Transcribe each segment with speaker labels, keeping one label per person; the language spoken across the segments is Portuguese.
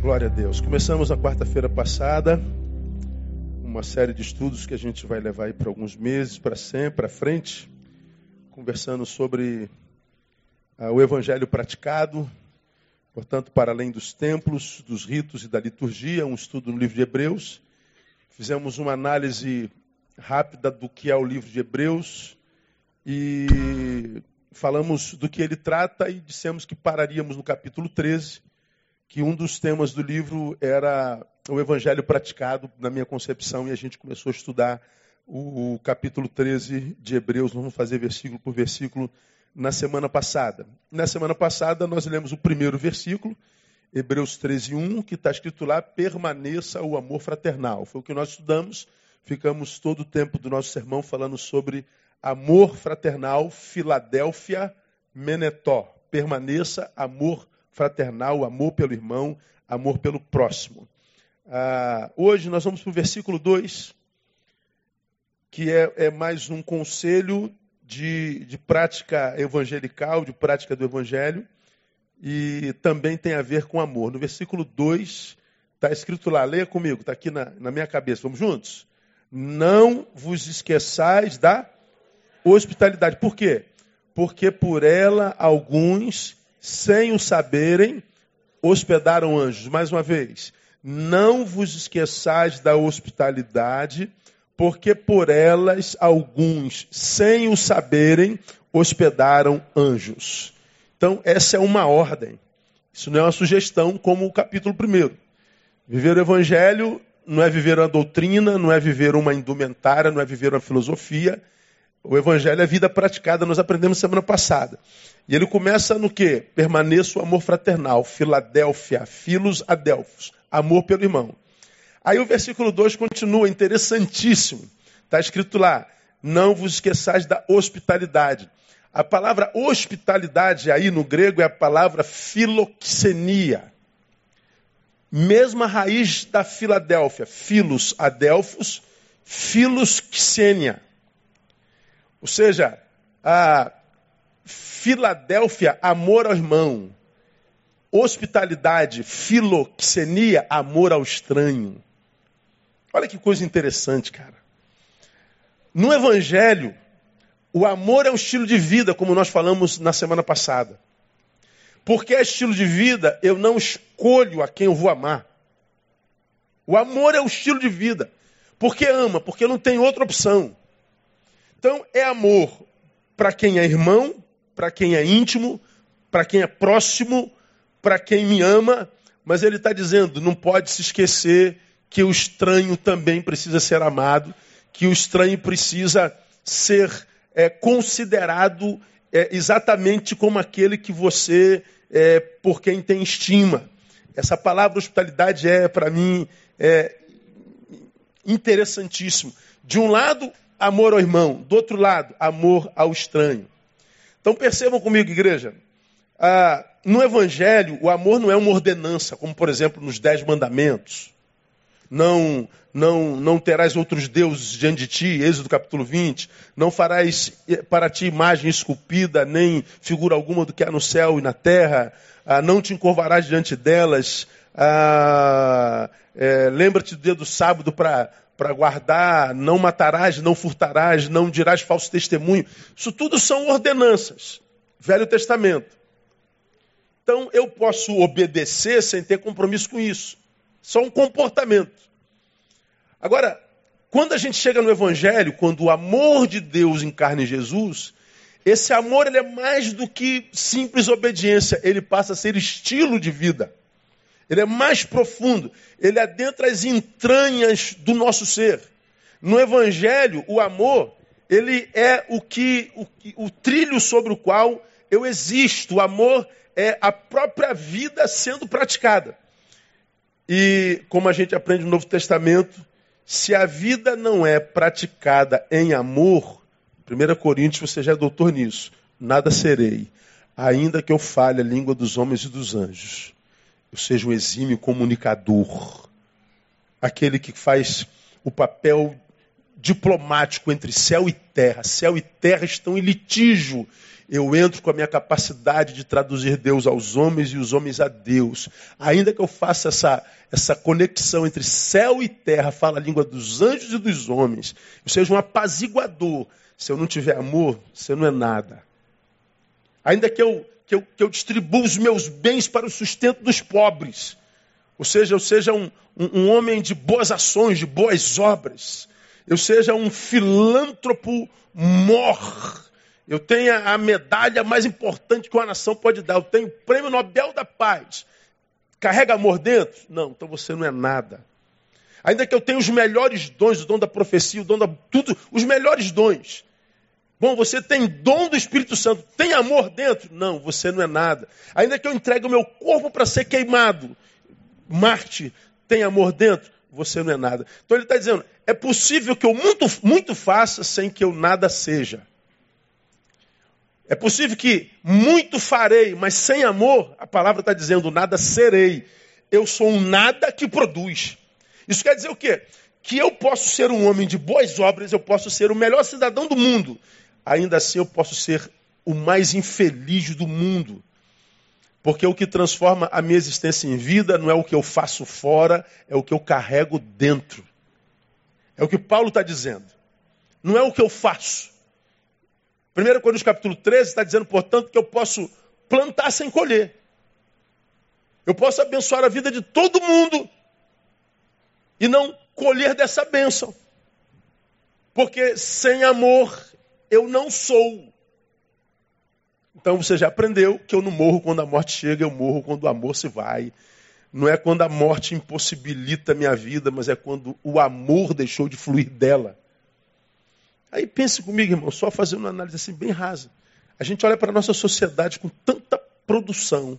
Speaker 1: Glória a Deus. Começamos na quarta-feira passada uma série de estudos que a gente vai levar aí para alguns meses, para sempre, para frente, conversando sobre ah, o evangelho praticado, portanto, para além dos templos, dos ritos e da liturgia, um estudo no livro de Hebreus. Fizemos uma análise rápida do que é o livro de Hebreus e falamos do que ele trata e dissemos que pararíamos no capítulo 13 que um dos temas do livro era o evangelho praticado, na minha concepção, e a gente começou a estudar o, o capítulo 13 de Hebreus, vamos fazer versículo por versículo na semana passada. Na semana passada nós lemos o primeiro versículo, Hebreus 13, 1, que está escrito lá, permaneça o amor fraternal. Foi o que nós estudamos, ficamos todo o tempo do nosso sermão falando sobre amor fraternal, Filadélfia, Menetó. Permaneça amor fraternal fraternal, amor pelo irmão, amor pelo próximo. Ah, hoje nós vamos para o versículo 2, que é, é, mais um conselho de, de prática evangelical, de prática do evangelho, e também tem a ver com amor. No versículo 2, está escrito lá, leia comigo, está aqui na, na minha cabeça, vamos juntos? Não vos esqueçais da hospitalidade. Por quê? Porque por ela alguns sem o saberem, hospedaram anjos. Mais uma vez, não vos esqueçais da hospitalidade, porque por elas alguns, sem o saberem, hospedaram anjos. Então, essa é uma ordem. Isso não é uma sugestão, como o capítulo 1. Viver o evangelho não é viver uma doutrina, não é viver uma indumentária, não é viver uma filosofia. O evangelho é vida praticada, nós aprendemos semana passada. E ele começa no que? Permaneça o amor fraternal, Filadélfia, filos adelfos, amor pelo irmão. Aí o versículo 2 continua, interessantíssimo. Está escrito lá: não vos esqueçais da hospitalidade. A palavra hospitalidade aí no grego é a palavra filoxenia. Mesma raiz da Filadélfia, filos adelfos, filos xenia. Ou seja, a Filadélfia, amor ao irmão. Hospitalidade, filoxenia, amor ao estranho. Olha que coisa interessante, cara. No Evangelho, o amor é um estilo de vida, como nós falamos na semana passada. Porque é estilo de vida, eu não escolho a quem eu vou amar. O amor é o estilo de vida. Porque ama, porque não tem outra opção. Então, é amor para quem é irmão, para quem é íntimo, para quem é próximo, para quem me ama, mas ele está dizendo: não pode se esquecer que o estranho também precisa ser amado, que o estranho precisa ser é, considerado é, exatamente como aquele que você, é, por quem tem estima. Essa palavra hospitalidade é, para mim, é, interessantíssimo. De um lado, amor ao irmão. Do outro lado, amor ao estranho. Então percebam comigo, igreja. Ah, no Evangelho, o amor não é uma ordenança, como por exemplo nos Dez Mandamentos. Não, não, não terás outros deuses diante de ti, Êxodo capítulo 20. Não farás eh, para ti imagem esculpida, nem figura alguma do que há no céu e na terra. Ah, não te encurvarás diante delas. Ah, é, Lembra-te do dia do sábado para para guardar, não matarás, não furtarás, não dirás falso testemunho. Isso tudo são ordenanças. Velho Testamento. Então eu posso obedecer sem ter compromisso com isso. Só um comportamento. Agora, quando a gente chega no Evangelho, quando o amor de Deus encarna em Jesus, esse amor ele é mais do que simples obediência, ele passa a ser estilo de vida. Ele é mais profundo, ele adentra as entranhas do nosso ser. No Evangelho, o amor, ele é o que o, o trilho sobre o qual eu existo. O amor é a própria vida sendo praticada. E como a gente aprende no Novo Testamento, se a vida não é praticada em amor, 1 Coríntios, você já é doutor nisso, nada serei, ainda que eu fale a língua dos homens e dos anjos eu seja um exímio comunicador, aquele que faz o papel diplomático entre céu e terra. Céu e terra estão em litígio. Eu entro com a minha capacidade de traduzir Deus aos homens e os homens a Deus. Ainda que eu faça essa, essa conexão entre céu e terra, fala a língua dos anjos e dos homens, eu seja um apaziguador. Se eu não tiver amor, você não é nada. Ainda que eu, que eu, que eu distribua os meus bens para o sustento dos pobres. Ou seja, eu seja um, um, um homem de boas ações, de boas obras. Eu seja um filântropo mor eu tenho a medalha mais importante que uma nação pode dar. Eu tenho o prêmio Nobel da Paz. Carrega amor dentro? Não, então você não é nada. Ainda que eu tenha os melhores dons, o dom da profecia, o dom da. tudo, os melhores dons. Bom, você tem dom do Espírito Santo, tem amor dentro? Não, você não é nada. Ainda que eu entregue o meu corpo para ser queimado, Marte tem amor dentro? Você não é nada. Então ele está dizendo: é possível que eu muito, muito faça sem que eu nada seja. É possível que muito farei, mas sem amor, a palavra está dizendo nada serei. Eu sou um nada que produz. Isso quer dizer o quê? Que eu posso ser um homem de boas obras, eu posso ser o melhor cidadão do mundo. Ainda assim, eu posso ser o mais infeliz do mundo. Porque o que transforma a minha existência em vida não é o que eu faço fora, é o que eu carrego dentro. É o que Paulo está dizendo. Não é o que eu faço. 1 Coríntios capítulo 13 está dizendo, portanto, que eu posso plantar sem colher. Eu posso abençoar a vida de todo mundo e não colher dessa bênção. Porque sem amor eu não sou. Então você já aprendeu que eu não morro quando a morte chega, eu morro quando o amor se vai. Não é quando a morte impossibilita a minha vida, mas é quando o amor deixou de fluir dela. Aí pense comigo, irmão, só fazendo uma análise assim bem rasa. A gente olha para a nossa sociedade com tanta produção.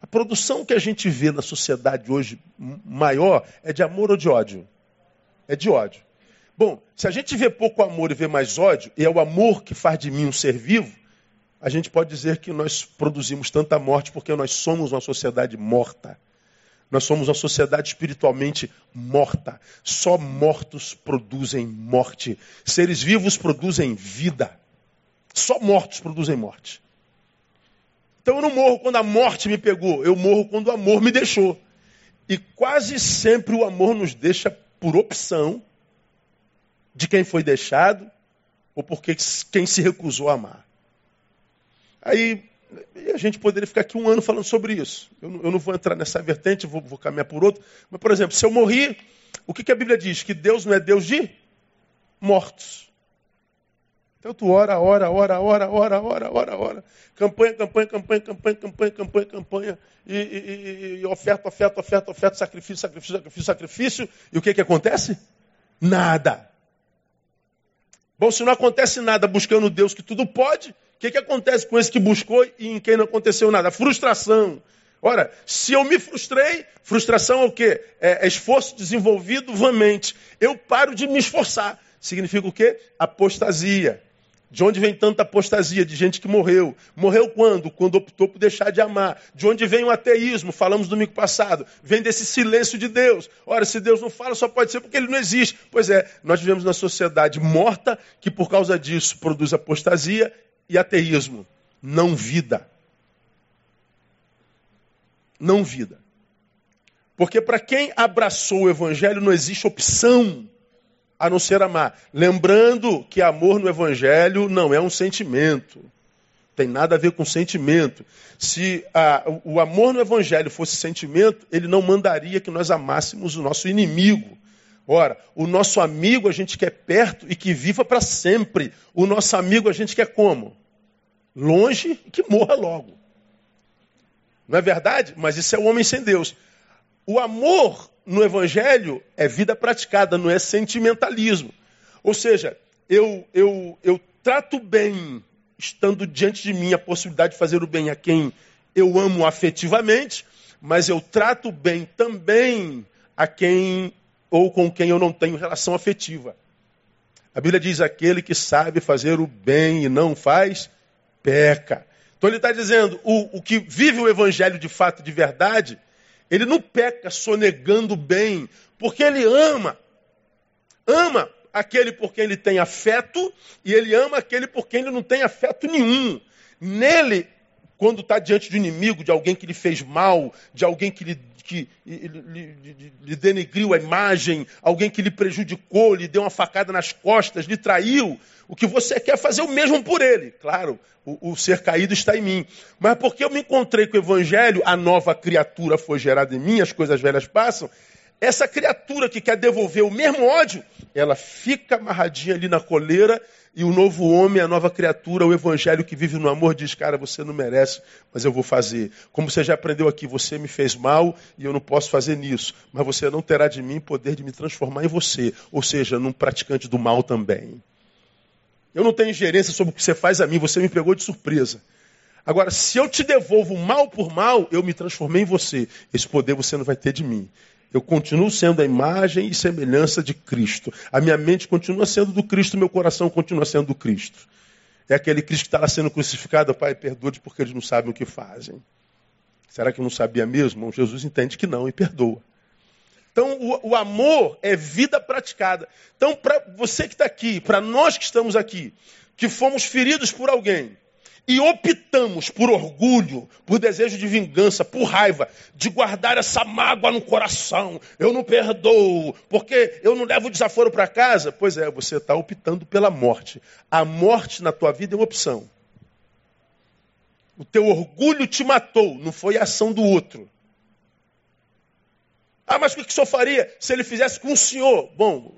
Speaker 1: A produção que a gente vê na sociedade hoje maior é de amor ou de ódio? É de ódio. Bom, se a gente vê pouco amor e vê mais ódio, e é o amor que faz de mim um ser vivo, a gente pode dizer que nós produzimos tanta morte porque nós somos uma sociedade morta. Nós somos uma sociedade espiritualmente morta. Só mortos produzem morte. Seres vivos produzem vida. Só mortos produzem morte. Então eu não morro quando a morte me pegou, eu morro quando o amor me deixou. E quase sempre o amor nos deixa por opção de quem foi deixado ou porque quem se recusou a amar. Aí a gente poderia ficar aqui um ano falando sobre isso. Eu eu não vou entrar nessa vertente, vou, vou, caminhar por outro. Mas, por exemplo, se eu morrer, o que, que a Bíblia diz? Que Deus não é Deus de mortos. Então tu ora, ora, ora, ora, ora, ora, ora, ora. Campanha, campanha, campanha, campanha, campanha, campanha, campanha. E, e, e oferta, oferta, oferta, oferta, sacrifício, sacrifício, sacrifício, sacrifício. E o que, que acontece? Nada. Bom, se não acontece nada buscando Deus que tudo pode, o que, que acontece com esse que buscou e em quem não aconteceu nada? Frustração. Ora, se eu me frustrei, frustração é o quê? É, é esforço desenvolvido vamente. Eu paro de me esforçar. Significa o quê? Apostasia. De onde vem tanta apostasia de gente que morreu? Morreu quando? Quando optou por deixar de amar. De onde vem o ateísmo? Falamos domingo passado. Vem desse silêncio de Deus. Ora, se Deus não fala, só pode ser porque ele não existe. Pois é, nós vivemos na sociedade morta que por causa disso produz apostasia e ateísmo. Não vida. Não vida. Porque para quem abraçou o evangelho não existe opção a não ser amar. Lembrando que amor no Evangelho não é um sentimento. Tem nada a ver com sentimento. Se a, o amor no Evangelho fosse sentimento, ele não mandaria que nós amássemos o nosso inimigo. Ora, o nosso amigo a gente quer perto e que viva para sempre. O nosso amigo a gente quer como? Longe e que morra logo. Não é verdade? Mas isso é o homem sem Deus. O amor no Evangelho é vida praticada, não é sentimentalismo. Ou seja, eu, eu, eu trato bem, estando diante de mim a possibilidade de fazer o bem a quem eu amo afetivamente, mas eu trato bem também a quem ou com quem eu não tenho relação afetiva. A Bíblia diz: aquele que sabe fazer o bem e não faz, peca. Então ele está dizendo: o, o que vive o evangelho de fato, de verdade, ele não peca sonegando bem, porque ele ama. Ama aquele por quem ele tem afeto e ele ama aquele por quem ele não tem afeto nenhum. Nele, quando está diante de um inimigo, de alguém que lhe fez mal, de alguém que lhe, que lhe, denegriu a imagem, alguém que lhe prejudicou, lhe deu uma facada nas costas, lhe traiu, o que você quer fazer o mesmo por ele. Claro, o, o, ser caído está em mim. Mas porque eu me encontrei com o Evangelho, a nova criatura foi gerada em mim, as coisas velhas passam. Essa criatura que quer devolver o mesmo ódio, ela fica amarradinha ali na coleira e o novo homem, a nova criatura, o evangelho que vive no amor, diz: Cara, você não merece, mas eu vou fazer. Como você já aprendeu aqui, você me fez mal e eu não posso fazer nisso. Mas você não terá de mim poder de me transformar em você, ou seja, num praticante do mal também. Eu não tenho ingerência sobre o que você faz a mim, você me pegou de surpresa. Agora, se eu te devolvo mal por mal, eu me transformei em você. Esse poder você não vai ter de mim. Eu continuo sendo a imagem e semelhança de Cristo. A minha mente continua sendo do Cristo, meu coração continua sendo do Cristo. É aquele Cristo que está lá sendo crucificado, Pai, perdoa-te porque eles não sabem o que fazem. Será que não sabia mesmo? Jesus entende que não e perdoa. Então, o, o amor é vida praticada. Então, para você que está aqui, para nós que estamos aqui, que fomos feridos por alguém, e optamos por orgulho, por desejo de vingança, por raiva, de guardar essa mágoa no coração, eu não perdoo, porque eu não levo o desaforo para casa, pois é, você está optando pela morte. A morte na tua vida é uma opção. O teu orgulho te matou, não foi a ação do outro. Ah, mas o que o senhor faria se ele fizesse com o senhor? Bom,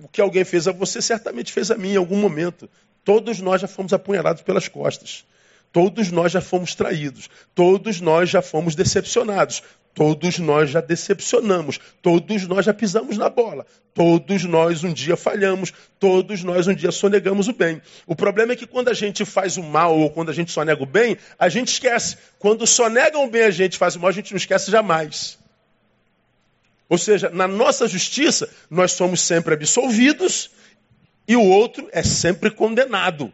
Speaker 1: o que alguém fez a você certamente fez a mim em algum momento. Todos nós já fomos apunhalados pelas costas. Todos nós já fomos traídos. Todos nós já fomos decepcionados. Todos nós já decepcionamos. Todos nós já pisamos na bola. Todos nós um dia falhamos. Todos nós um dia sonegamos o bem. O problema é que quando a gente faz o mal ou quando a gente sonega o bem, a gente esquece. Quando sonegam o bem a gente faz o mal, a gente não esquece jamais. Ou seja, na nossa justiça, nós somos sempre absolvidos e o outro é sempre condenado.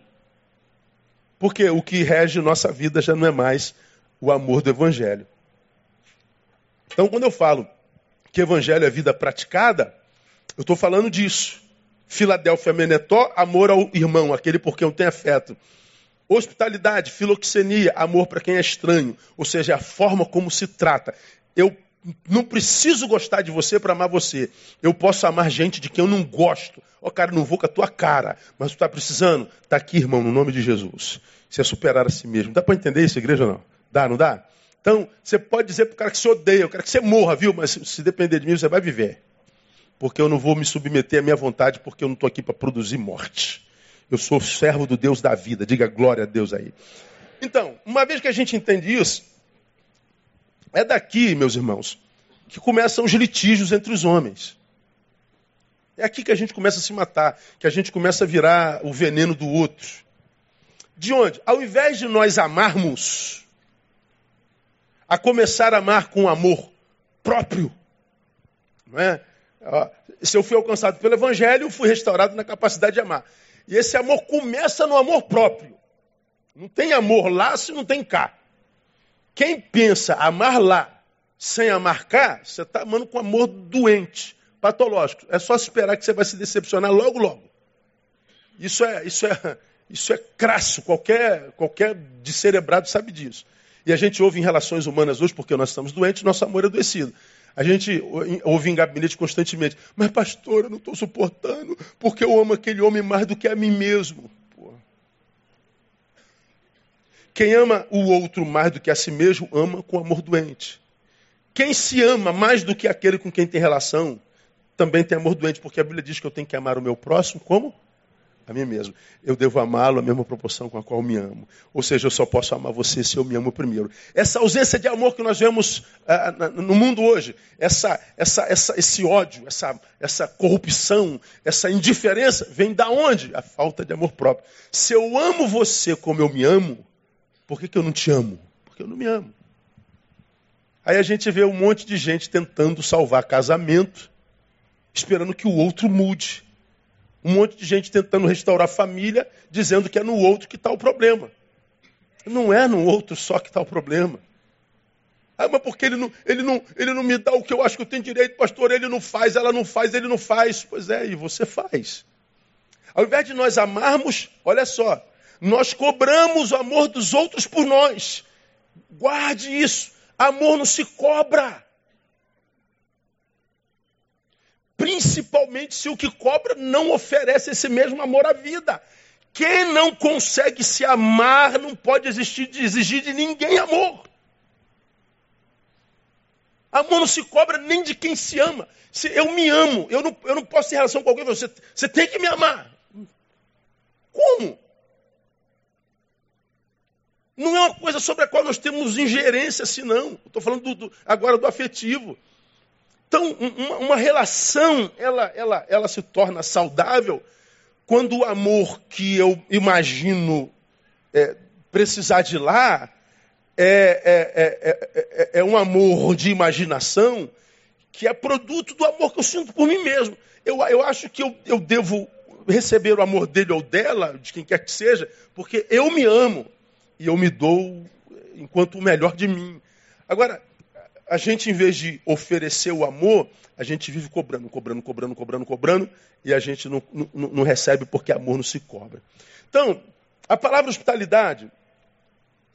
Speaker 1: Porque o que rege nossa vida já não é mais o amor do Evangelho. Então, quando eu falo que Evangelho é vida praticada, eu estou falando disso. Filadélfia Menetó, amor ao irmão, aquele por quem eu tenho afeto. Hospitalidade, filoxenia, amor para quem é estranho, ou seja, a forma como se trata. Eu não preciso gostar de você para amar você. Eu posso amar gente de quem eu não gosto. Ó, oh, cara, não vou com a tua cara, mas tu está precisando? Está aqui, irmão, no nome de Jesus. Isso é superar a si mesmo. Dá para entender isso, igreja ou não? Dá, não dá? Então, você pode dizer para o cara que se odeia, eu quero que você morra, viu? Mas se depender de mim, você vai viver. Porque eu não vou me submeter à minha vontade, porque eu não estou aqui para produzir morte. Eu sou servo do Deus da vida. Diga glória a Deus aí. Então, uma vez que a gente entende isso, é daqui, meus irmãos, que começam os litígios entre os homens. É aqui que a gente começa a se matar, que a gente começa a virar o veneno do outro. De onde? Ao invés de nós amarmos, a começar a amar com amor próprio. Não é? Se eu fui alcançado pelo Evangelho, fui restaurado na capacidade de amar. E esse amor começa no amor próprio. Não tem amor lá se não tem cá. Quem pensa amar lá sem amar cá, você está amando com amor doente, patológico. É só esperar que você vai se decepcionar logo, logo. Isso é, isso é, isso é crasso. Qualquer, qualquer descerebrado sabe disso. E a gente ouve em relações humanas hoje, porque nós estamos doentes, nosso amor é adoecido. A gente ouve em gabinete constantemente, mas pastor, eu não estou suportando, porque eu amo aquele homem mais do que a mim mesmo. Quem ama o outro mais do que a si mesmo, ama com amor doente. Quem se ama mais do que aquele com quem tem relação, também tem amor doente, porque a Bíblia diz que eu tenho que amar o meu próximo como? A mim mesmo. Eu devo amá-lo a mesma proporção com a qual me amo. Ou seja, eu só posso amar você se eu me amo primeiro. Essa ausência de amor que nós vemos ah, no mundo hoje, essa, essa, essa, esse ódio, essa, essa corrupção, essa indiferença, vem da onde? A falta de amor próprio. Se eu amo você como eu me amo, por que, que eu não te amo? Porque eu não me amo. Aí a gente vê um monte de gente tentando salvar casamento, esperando que o outro mude. Um monte de gente tentando restaurar família, dizendo que é no outro que está o problema. Não é no outro só que está o problema. Ah, mas porque ele não, ele, não, ele não me dá o que eu acho que eu tenho direito, pastor, ele não faz, ela não faz, ele não faz. Pois é, e você faz. Ao invés de nós amarmos, olha só, nós cobramos o amor dos outros por nós. Guarde isso. Amor não se cobra. Principalmente se o que cobra não oferece esse mesmo amor à vida. Quem não consegue se amar não pode exigir de ninguém amor. Amor não se cobra nem de quem se ama. Se eu me amo, eu não, eu não posso ter relação com alguém, você, você tem que me amar. Como? Não é uma coisa sobre a qual nós temos ingerência, senão. Estou falando do, do, agora do afetivo. Então, uma, uma, relação, ela, ela, ela se torna saudável quando o amor que eu imagino é, precisar de lá é, é, é, é, um amor de imaginação que é produto do amor que eu sinto por mim mesmo. Eu, eu acho que eu, eu devo receber o amor dele ou dela, de quem quer que seja, porque eu me amo e eu me dou enquanto o melhor de mim. Agora, a gente, em vez de oferecer o amor, a gente vive cobrando, cobrando, cobrando, cobrando, cobrando, e a gente não, não, não recebe porque amor não se cobra. Então, a palavra hospitalidade,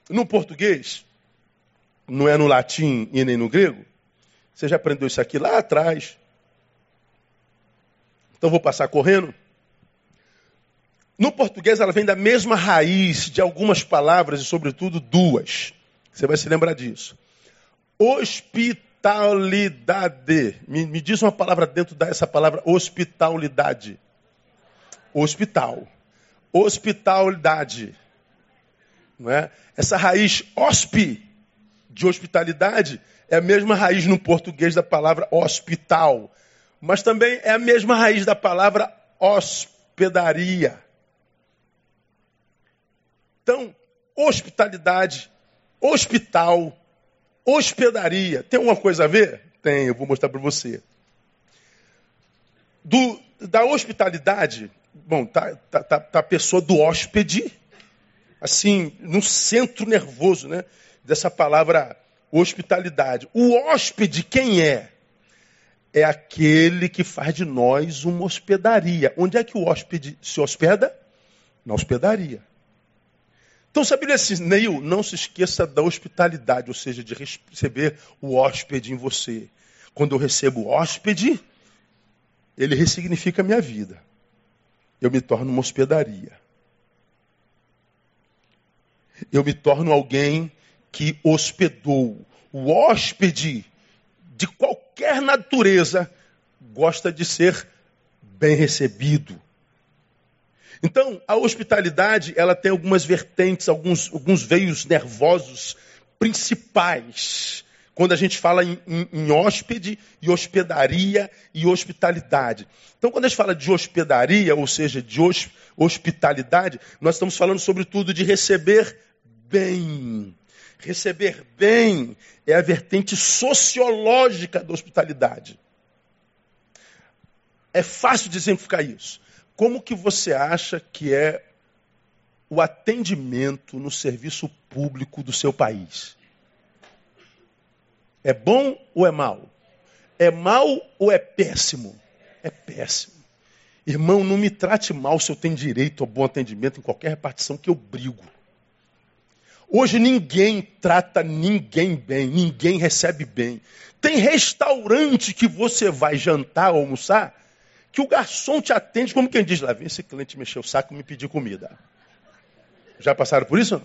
Speaker 1: no português, não é no latim e nem no grego. Você já aprendeu isso aqui lá atrás. Então vou passar correndo. No português, ela vem da mesma raiz de algumas palavras, e sobretudo duas. Você vai se lembrar disso. Hospitalidade. Me, me diz uma palavra dentro dessa palavra hospitalidade. Hospital. Hospitalidade. Não é? Essa raiz hospi, de hospitalidade, é a mesma raiz no português da palavra hospital. Mas também é a mesma raiz da palavra hospedaria. Então, hospitalidade, hospital, hospedaria, tem alguma coisa a ver? Tem, eu vou mostrar para você. Do, da hospitalidade, bom, tá, tá, tá, tá, a pessoa do hóspede, assim, no centro nervoso, né? Dessa palavra hospitalidade. O hóspede, quem é? É aquele que faz de nós uma hospedaria. Onde é que o hóspede se hospeda? Na hospedaria. Então, sabe assim, Neil, não se esqueça da hospitalidade, ou seja, de receber o hóspede em você. Quando eu recebo o hóspede, ele ressignifica a minha vida. Eu me torno uma hospedaria. Eu me torno alguém que hospedou. O hóspede de qualquer natureza gosta de ser bem recebido. Então, a hospitalidade, ela tem algumas vertentes, alguns, alguns veios nervosos principais. Quando a gente fala em, em, em hóspede e hospedaria e hospitalidade. Então, quando a gente fala de hospedaria, ou seja, de hospitalidade, nós estamos falando sobretudo de receber bem. Receber bem é a vertente sociológica da hospitalidade. É fácil de exemplificar isso. Como que você acha que é o atendimento no serviço público do seu país? É bom ou é mal? É mal ou é péssimo? É péssimo. Irmão, não me trate mal se eu tenho direito ao bom atendimento em qualquer repartição que eu brigo. Hoje ninguém trata ninguém bem, ninguém recebe bem. Tem restaurante que você vai jantar, almoçar, que o garçom te atende como quem diz, lá vem esse cliente mexer o saco e me pedir comida. Já passaram por isso?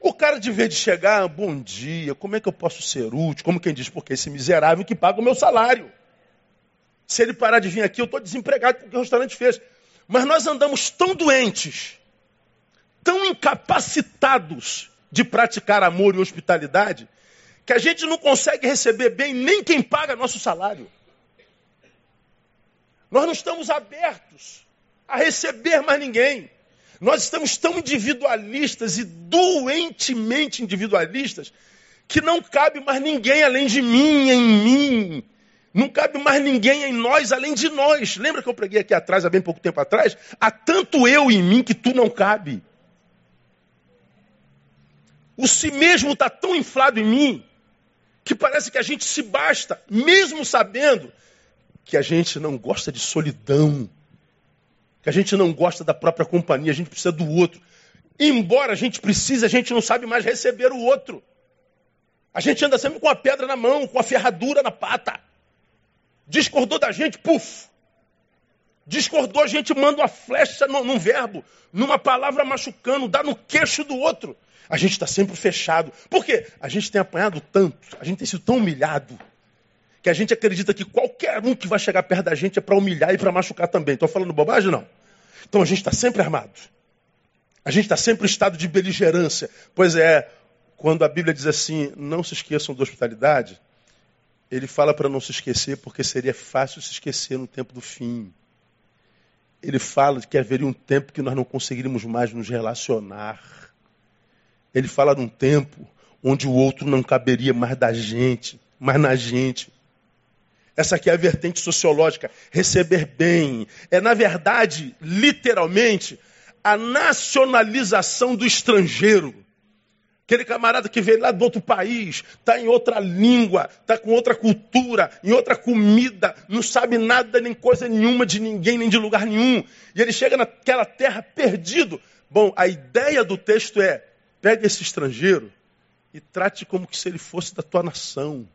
Speaker 1: O cara de vez de chegar, bom dia, como é que eu posso ser útil? Como quem diz, porque esse miserável que paga o meu salário. Se ele parar de vir aqui, eu estou desempregado porque o restaurante fez. Mas nós andamos tão doentes, tão incapacitados de praticar amor e hospitalidade, que a gente não consegue receber bem nem quem paga nosso salário. Nós não estamos abertos a receber mais ninguém. Nós estamos tão individualistas e doentemente individualistas que não cabe mais ninguém além de mim, em mim. Não cabe mais ninguém em nós além de nós. Lembra que eu preguei aqui atrás, há bem pouco tempo atrás? Há tanto eu em mim que tu não cabe. O si mesmo está tão inflado em mim que parece que a gente se basta, mesmo sabendo que a gente não gosta de solidão, que a gente não gosta da própria companhia, a gente precisa do outro. Embora a gente precise, a gente não sabe mais receber o outro. A gente anda sempre com a pedra na mão, com a ferradura na pata. Discordou da gente, puf. Discordou, a gente manda uma flecha num verbo, numa palavra machucando, dá no queixo do outro. A gente está sempre fechado. Por quê? A gente tem apanhado tanto, a gente tem sido tão humilhado, que a gente acredita que qualquer um que vai chegar perto da gente é para humilhar e para machucar também. Estou falando bobagem? Não. Então a gente está sempre armado. A gente está sempre em estado de beligerância. Pois é, quando a Bíblia diz assim, não se esqueçam da hospitalidade, ele fala para não se esquecer porque seria fácil se esquecer no tempo do fim. Ele fala que haveria um tempo que nós não conseguiríamos mais nos relacionar. Ele fala de um tempo onde o outro não caberia mais da gente, mais na gente. Essa aqui é a vertente sociológica. Receber bem. É, na verdade, literalmente, a nacionalização do estrangeiro. Aquele camarada que veio lá do outro país, está em outra língua, está com outra cultura, em outra comida, não sabe nada, nem coisa nenhuma de ninguém, nem de lugar nenhum. E ele chega naquela terra perdido. Bom, a ideia do texto é: pega esse estrangeiro e trate como se ele fosse da tua nação.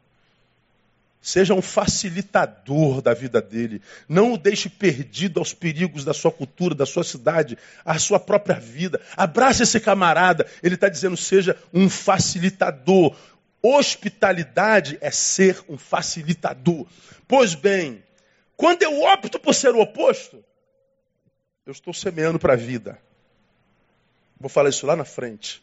Speaker 1: Seja um facilitador da vida dele. Não o deixe perdido aos perigos da sua cultura, da sua cidade, à sua própria vida. Abrace esse camarada. Ele está dizendo: seja um facilitador. Hospitalidade é ser um facilitador. Pois bem, quando eu opto por ser o oposto, eu estou semeando para a vida. Vou falar isso lá na frente.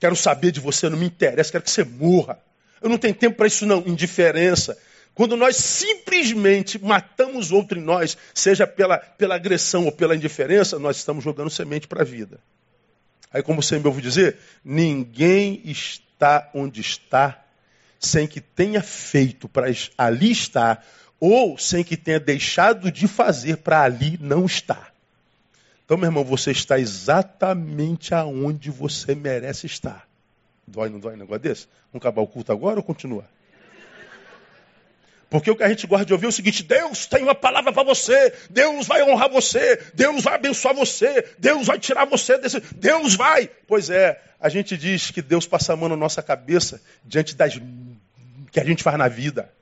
Speaker 1: Quero saber de você, não me interessa, quero que você morra. Eu não tenho tempo para isso, não. Indiferença. Quando nós simplesmente matamos outro em nós, seja pela, pela agressão ou pela indiferença, nós estamos jogando semente para a vida. Aí, como você me ouve dizer, ninguém está onde está sem que tenha feito para ali estar, ou sem que tenha deixado de fazer para ali não estar. Então, meu irmão, você está exatamente aonde você merece estar. Dói, não dói um negócio desse? Vamos acabar o culto agora ou continua? Porque o que a gente gosta de ouvir é o seguinte: Deus tem uma palavra para você, Deus vai honrar você, Deus vai abençoar você, Deus vai tirar você desse. Deus vai! Pois é, a gente diz que Deus passa a mão na nossa cabeça diante das que a gente faz na vida.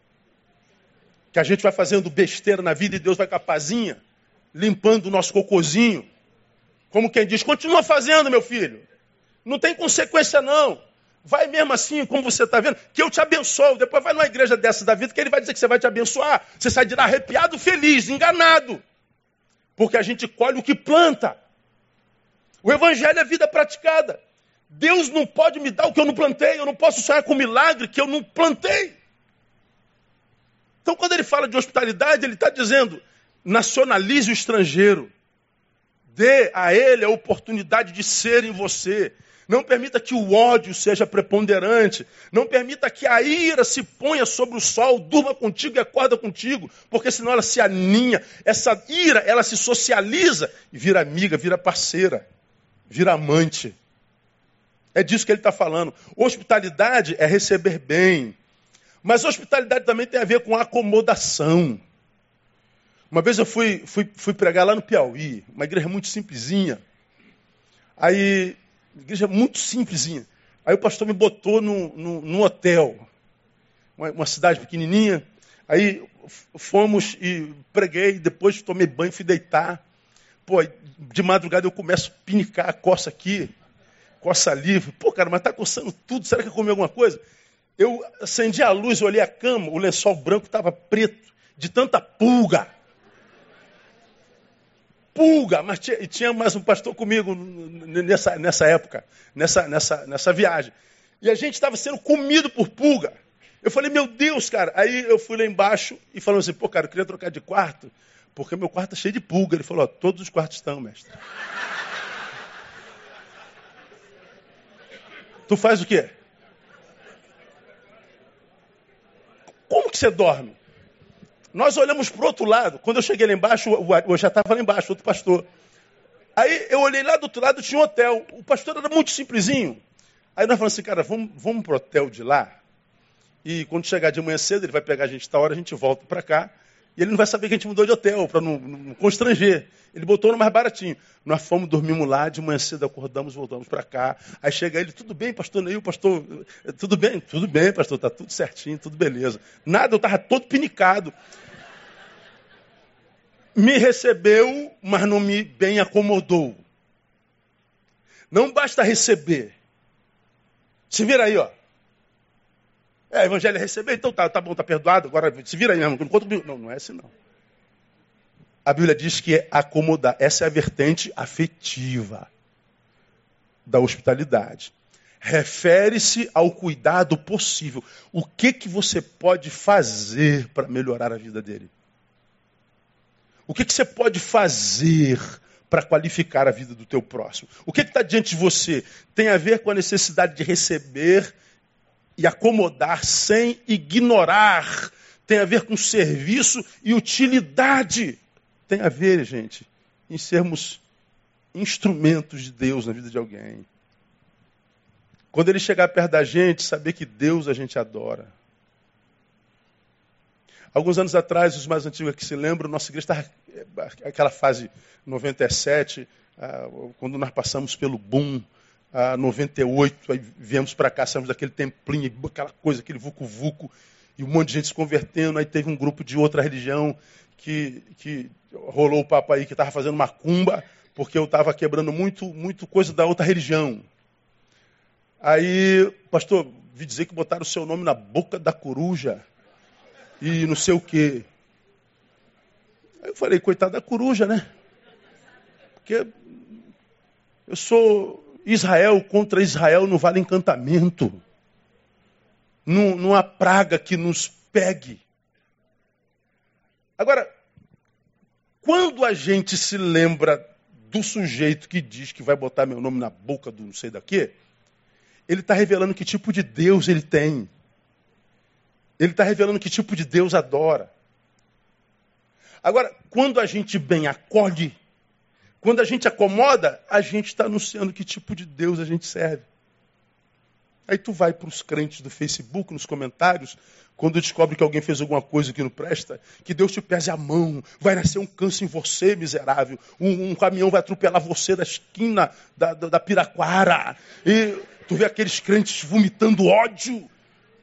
Speaker 1: Que a gente vai fazendo besteira na vida e Deus vai com a pazinha, limpando o nosso cocôzinho. Como quem diz, continua fazendo, meu filho. Não tem consequência, não. Vai mesmo assim, como você está vendo, que eu te abençoo. Depois vai numa igreja dessa da vida que ele vai dizer que você vai te abençoar. Você sai de lá arrepiado, feliz, enganado. Porque a gente colhe o que planta. O evangelho é vida praticada. Deus não pode me dar o que eu não plantei. Eu não posso sonhar com um milagre que eu não plantei. Então, quando ele fala de hospitalidade, ele está dizendo: nacionalize o estrangeiro. Dê a ele a oportunidade de ser em você. Não permita que o ódio seja preponderante. Não permita que a ira se ponha sobre o sol, durma contigo e acorda contigo, porque senão ela se aninha. Essa ira, ela se socializa e vira amiga, vira parceira, vira amante. É disso que ele está falando. Hospitalidade é receber bem. Mas hospitalidade também tem a ver com acomodação. Uma vez eu fui, fui, fui pregar lá no Piauí, uma igreja muito simplesinha. Aí igreja muito simplesinha. Aí o pastor me botou no, no hotel, uma, uma, cidade pequenininha. Aí fomos e preguei, depois tomei banho, fui deitar. Pô, de madrugada eu começo a pinicar a coça aqui, coça ali. Pô, cara, mas tá coçando tudo, será que eu comi alguma coisa? Eu acendi a luz, olhei a cama, o lençol branco estava preto, de tanta pulga pulga, mas tinha, tinha mais um pastor comigo nessa, nessa época, nessa, nessa, nessa viagem. E a gente estava sendo comido por pulga. Eu falei, meu Deus, cara. Aí eu fui lá embaixo e falou assim, pô, cara, eu queria trocar de quarto, porque meu quarto está cheio de pulga. Ele falou, todos os quartos estão, mestre. tu faz o quê? Como que você dorme? Nós olhamos para o outro lado. Quando eu cheguei lá embaixo, eu já estava lá embaixo, outro pastor. Aí eu olhei lá do outro lado, tinha um hotel. O pastor era muito simplesinho. Aí nós falamos assim, cara, vamos, vamos para o hotel de lá, E quando chegar de manhã cedo, ele vai pegar a gente da hora, a gente volta para cá. E ele não vai saber que a gente mudou de hotel, para não, não, constranger. Ele botou no mais baratinho. Nós fomos, dormimos lá, de manhã cedo acordamos, voltamos para cá. Aí chega ele, tudo bem, pastor Neil, pastor, tudo bem? Tudo bem, pastor, tá tudo certinho, tudo beleza. Nada, eu estava todo pinicado. Me recebeu, mas não me bem acomodou. Não basta receber. Se vira aí, ó. É, evangelho é receber, então tá, tá bom, tá perdoado, agora se vira aí mesmo. Não, não, não é assim não. A Bíblia diz que é acomodar. Essa é a vertente afetiva da hospitalidade. Refere-se ao cuidado possível. O que, que você pode fazer para melhorar a vida dele? O que, que você pode fazer para qualificar a vida do teu próximo? O que está diante de você? Tem a ver com a necessidade de receber e acomodar sem ignorar. Tem a ver com serviço e utilidade. Tem a ver, gente, em sermos instrumentos de Deus na vida de alguém. Quando ele chegar perto da gente, saber que Deus a gente adora. Alguns anos atrás, os mais antigos que se lembram, nossa igreja estava aquela fase 97, ah, quando nós passamos pelo boom ah, 98, aí viemos para cá, saímos daquele templinho, aquela coisa, aquele vucu-vucu, e um monte de gente se convertendo. Aí teve um grupo de outra religião que, que rolou o papo aí que estava fazendo macumba, porque eu estava quebrando muito, muito coisa da outra religião. Aí, pastor, vi dizer que botaram o seu nome na boca da coruja e não sei o quê. Aí eu falei, coitado da coruja, né? Porque eu sou Israel contra Israel não vale encantamento. Não, praga que nos pegue. Agora, quando a gente se lembra do sujeito que diz que vai botar meu nome na boca do não sei daqui, ele está revelando que tipo de Deus ele tem. Ele está revelando que tipo de Deus adora. Agora, quando a gente bem acolhe quando a gente acomoda, a gente está anunciando que tipo de Deus a gente serve. Aí tu vai para os crentes do Facebook, nos comentários, quando descobre que alguém fez alguma coisa que não presta, que Deus te pese a mão, vai nascer um câncer em você, miserável, um, um caminhão vai atropelar você da esquina da, da, da Piraquara, e tu vê aqueles crentes vomitando ódio,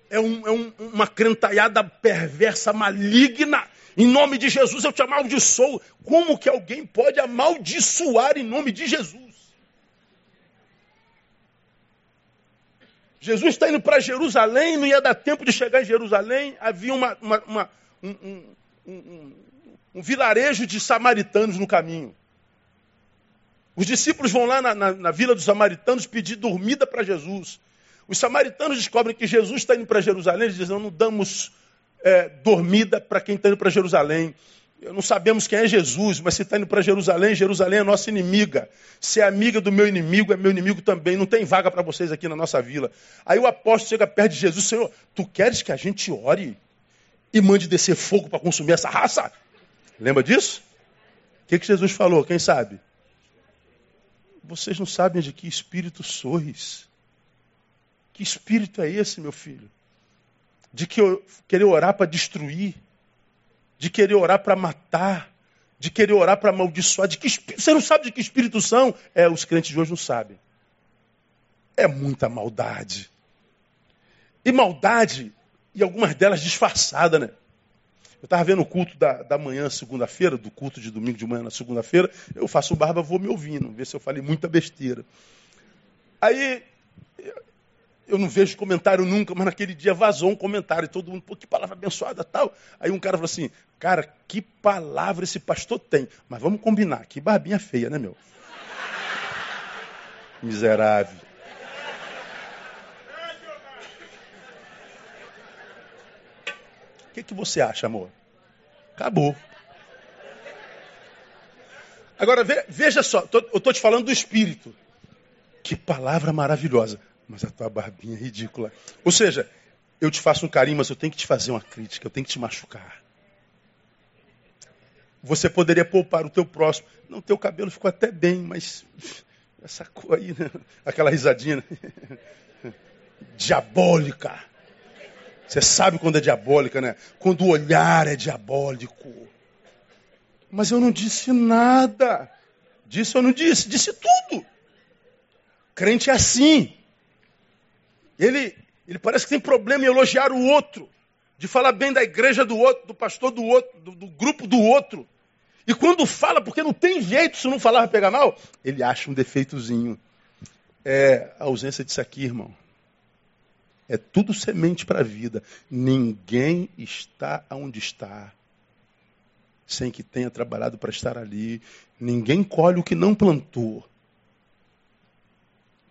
Speaker 1: é, um, é um, uma crentaiada perversa, maligna, em nome de Jesus eu te amaldiçoo. Como que alguém pode amaldiçoar em nome de Jesus? Jesus está indo para Jerusalém, não ia dar tempo de chegar em Jerusalém. Havia uma, uma, uma, um, um, um, um, vilarejo de samaritanos no caminho. Os discípulos vão lá na, na, na vila dos samaritanos pedir dormida para Jesus. Os samaritanos descobrem que Jesus está indo para Jerusalém, eles dizem, não damos é, dormida para quem está indo para Jerusalém. Não sabemos quem é Jesus, mas se está indo para Jerusalém, Jerusalém é nossa inimiga. Se é amiga do meu inimigo, é meu inimigo também. Não tem vaga para vocês aqui na nossa vila. Aí o apóstolo chega perto de Jesus, Senhor, tu queres que a gente ore e mande descer fogo para consumir essa raça? Lembra disso? O que, que Jesus falou? Quem sabe? Vocês não sabem de que espírito sois. Que espírito é esse, meu filho? De que querer orar para destruir, de querer orar para matar, de querer orar para amaldiçoar. De que você não sabe de que espírito são? É, os crentes de hoje não sabem. É muita maldade. E maldade, e algumas delas disfarçada, né? Eu estava vendo o culto da, da manhã, segunda-feira, do culto de domingo de manhã na segunda-feira. Eu faço barba, vou me ouvindo, ver se eu falei muita besteira. Aí eu não vejo comentário nunca, mas naquele dia vazou um comentário, e todo mundo, pô, que palavra abençoada tal. Aí um cara falou assim, cara, que palavra esse pastor tem. Mas vamos combinar, que barbinha feia, né, meu? Miserável. O que, que você acha, amor? Acabou. Agora, veja só, eu estou te falando do Espírito. Que palavra maravilhosa mas a tua barbinha é ridícula. Ou seja, eu te faço um carinho, mas eu tenho que te fazer uma crítica, eu tenho que te machucar. Você poderia poupar o teu próximo. Não, teu cabelo ficou até bem, mas essa cor aí, né? aquela risadinha né? diabólica. Você sabe quando é diabólica, né? Quando o olhar é diabólico. Mas eu não disse nada. Disse ou não disse? Disse tudo. Crente é assim. Ele, ele parece que tem problema em elogiar o outro, de falar bem da igreja do outro, do pastor do outro, do, do grupo do outro. E quando fala, porque não tem jeito, se não falar vai pegar mal, ele acha um defeitozinho. É a ausência disso aqui, irmão. É tudo semente para a vida. Ninguém está onde está sem que tenha trabalhado para estar ali. Ninguém colhe o que não plantou.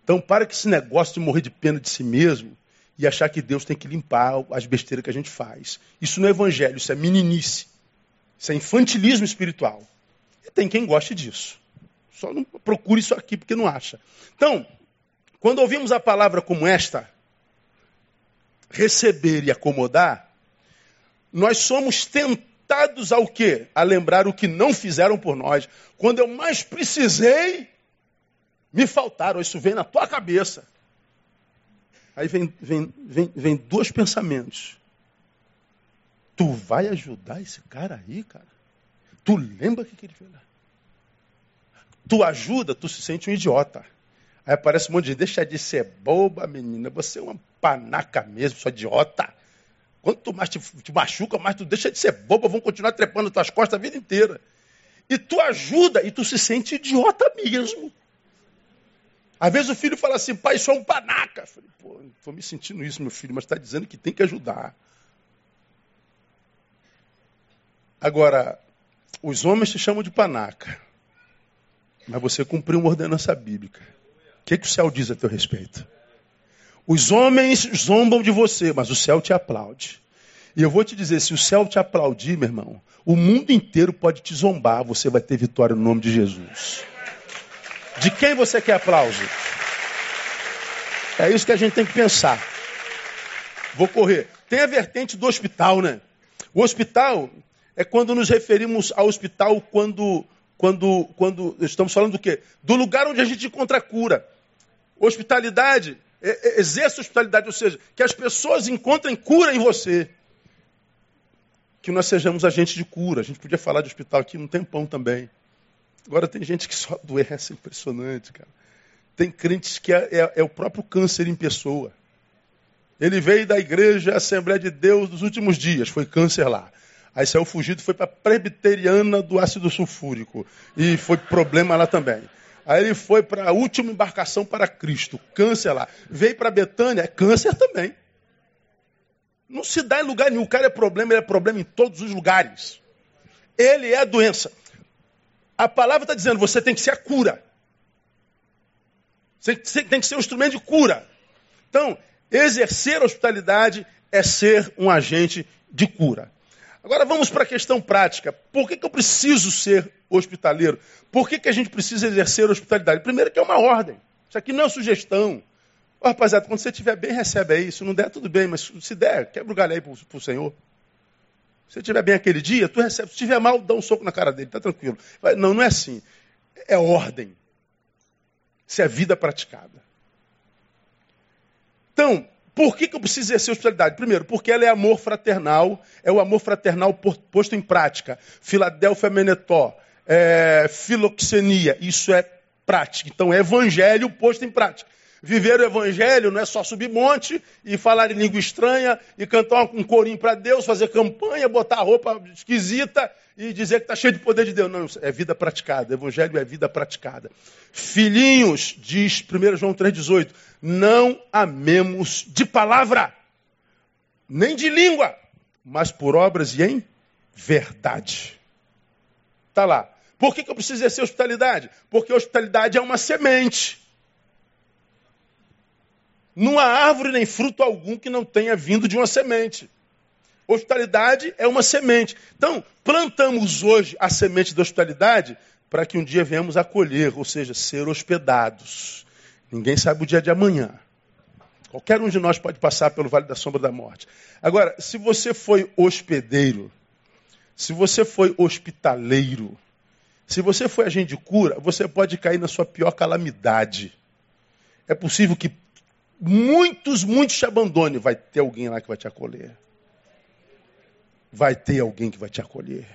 Speaker 1: Então, para que esse negócio de morrer de pena de si mesmo e achar que Deus tem que limpar as besteiras que a gente faz. Isso não é evangelho, isso é meninice. Isso é infantilismo espiritual. E tem quem goste disso. Só não procure isso aqui porque não acha. Então, quando ouvimos a palavra como esta, receber e acomodar, nós somos tentados ao quê? A lembrar o que não fizeram por nós. Quando eu mais precisei, me faltaram. Isso vem na tua cabeça. Aí vem, vem, vem, vem dois pensamentos. Tu vai ajudar esse cara aí, cara? Tu lembra o que, que ele fez lá? Tu ajuda, tu se sente um idiota. Aí aparece um monte de gente, deixa de ser boba, menina. Você é uma panaca mesmo, sua idiota. Quanto mais te, te machuca, mais tu deixa de ser boba, vão continuar trepando tuas costas a vida inteira. E tu ajuda e tu se sente idiota mesmo. Às vezes o filho fala assim, pai, isso é um panaca. Eu falei, pô, estou me sentindo isso, meu filho, mas está dizendo que tem que ajudar. Agora, os homens te chamam de panaca, mas você cumpriu uma ordenança bíblica. O que, que o céu diz a teu respeito? Os homens zombam de você, mas o céu te aplaude. E eu vou te dizer, se o céu te aplaudir, meu irmão, o mundo inteiro pode te zombar, você vai ter vitória no nome de Jesus. De quem você quer aplauso? É isso que a gente tem que pensar. Vou correr. Tem a vertente do hospital, né? O hospital é quando nos referimos ao hospital quando, quando, quando estamos falando do quê? Do lugar onde a gente encontra cura. Hospitalidade é, é, exerça hospitalidade, ou seja, que as pessoas encontrem cura em você. Que nós sejamos agentes de cura. A gente podia falar de hospital aqui um tempão também. Agora tem gente que só adoece, impressionante, cara. Tem crentes que é, é, é, o próprio câncer em pessoa. Ele veio da igreja Assembleia de Deus dos últimos dias, foi câncer lá. Aí saiu fugido, foi para a presbiteriana do ácido sulfúrico. E foi problema lá também. Aí ele foi para a última embarcação para Cristo, câncer lá. Veio para Betânia, é câncer também. Não se dá em lugar nenhum. O cara é problema, ele é problema em todos os lugares. Ele é a doença. A palavra está dizendo, você tem que ser a cura. Você tem que ser um instrumento de cura. Então, exercer a hospitalidade é ser um agente de cura. Agora vamos para a questão prática. Por que, que eu preciso ser hospitaleiro? Por que, que a gente precisa exercer a hospitalidade? Primeiro que é uma ordem. Isso aqui não é sugestão. Ô, rapaziada, quando você estiver bem, recebe aí. Se não der, tudo bem, mas se der, quebra o galho aí para o Senhor. Se estiver bem aquele dia, tu recebe. Se estiver mal, dá um soco na cara dele, tá tranquilo. Não, não é assim. É ordem. Isso é vida praticada. Então, por que, que eu preciso exercer hospitalidade? Primeiro, porque ela é amor fraternal, é o amor fraternal posto em prática. Filadélfia Menetó, é, filoxenia, isso é prática. Então, é evangelho posto em prática. Viver o evangelho não é só subir monte e falar em língua estranha e cantar um corinho para Deus, fazer campanha, botar roupa esquisita e dizer que está cheio de poder de Deus. Não, é vida praticada. Evangelho é vida praticada. Filhinhos, diz 1 João 3,18, não amemos de palavra, nem de língua, mas por obras e em verdade. Está lá. Por que, que eu preciso exercer hospitalidade? Porque hospitalidade é uma semente. Não há árvore nem fruto algum que não tenha vindo de uma semente. Hospitalidade é uma semente. Então, plantamos hoje a semente da hospitalidade para que um dia venhamos a colher, ou seja, ser hospedados. Ninguém sabe o dia de amanhã. Qualquer um de nós pode passar pelo vale da sombra da morte. Agora, se você foi hospedeiro, se você foi hospitaleiro, se você foi agente de cura, você pode cair na sua pior calamidade. É possível que muitos, muitos te abandonem, vai ter alguém lá que vai te acolher. Vai ter alguém que vai te acolher.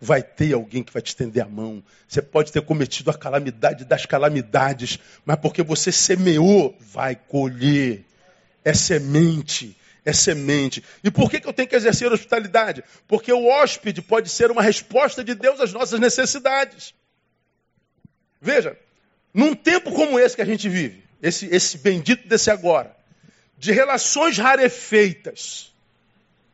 Speaker 1: Vai ter alguém que vai te estender a mão. Você pode ter cometido a calamidade das calamidades, mas porque você semeou, vai colher. É semente é semente. E por que, que eu tenho que exercer a hospitalidade? Porque o hóspede pode ser uma resposta de Deus às nossas necessidades. Veja, num tempo como esse que a gente vive, esse, esse bendito desse agora, de relações rarefeitas,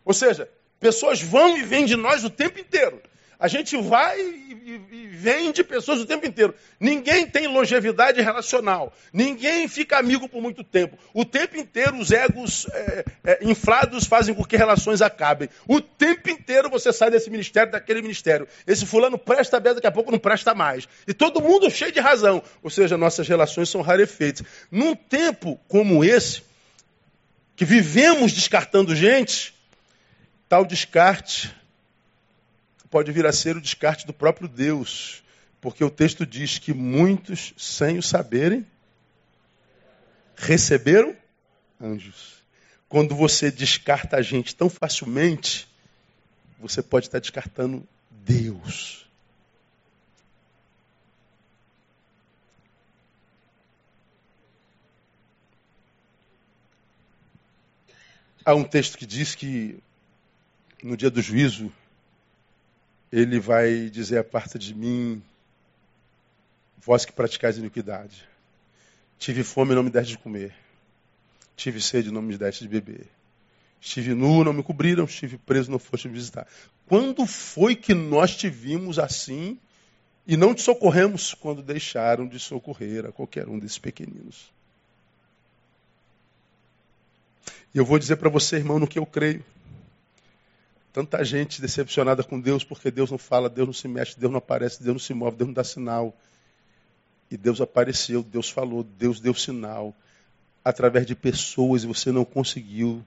Speaker 1: ou seja, pessoas vão e vêm de nós o tempo inteiro. A gente vai e, e, vem de pessoas o tempo inteiro. Ninguém tem longevidade relacional. Ninguém fica amigo por muito tempo. O tempo inteiro os egos é, é, inflados fazem com que relações acabem. O tempo inteiro você sai desse ministério, daquele ministério. Esse fulano presta bem, daqui a pouco não presta mais. E todo mundo cheio de razão. Ou seja, nossas relações são rarefeitas. Num tempo como esse, que vivemos descartando gente, tal descarte pode vir a ser o descarte do próprio Deus, porque o texto diz que muitos, sem o saberem, receberam anjos. Quando você descarta a gente tão facilmente, você pode estar descartando Deus. Há um texto que diz que no dia do juízo ele vai dizer: Aparta de mim, vós que praticais iniquidade. Tive fome e não me deste de comer. Tive sede e não me deste de beber. Estive nu, não me cobriram. Estive preso, não foste me visitar. Quando foi que nós te vimos assim e não te socorremos quando deixaram de socorrer a qualquer um desses pequeninos? E eu vou dizer para você, irmão, no que eu creio. Tanta gente decepcionada com Deus porque Deus não fala, Deus não se mexe, Deus não aparece, Deus não se move, Deus não dá sinal. E Deus apareceu, Deus falou, Deus deu sinal através de pessoas e você não conseguiu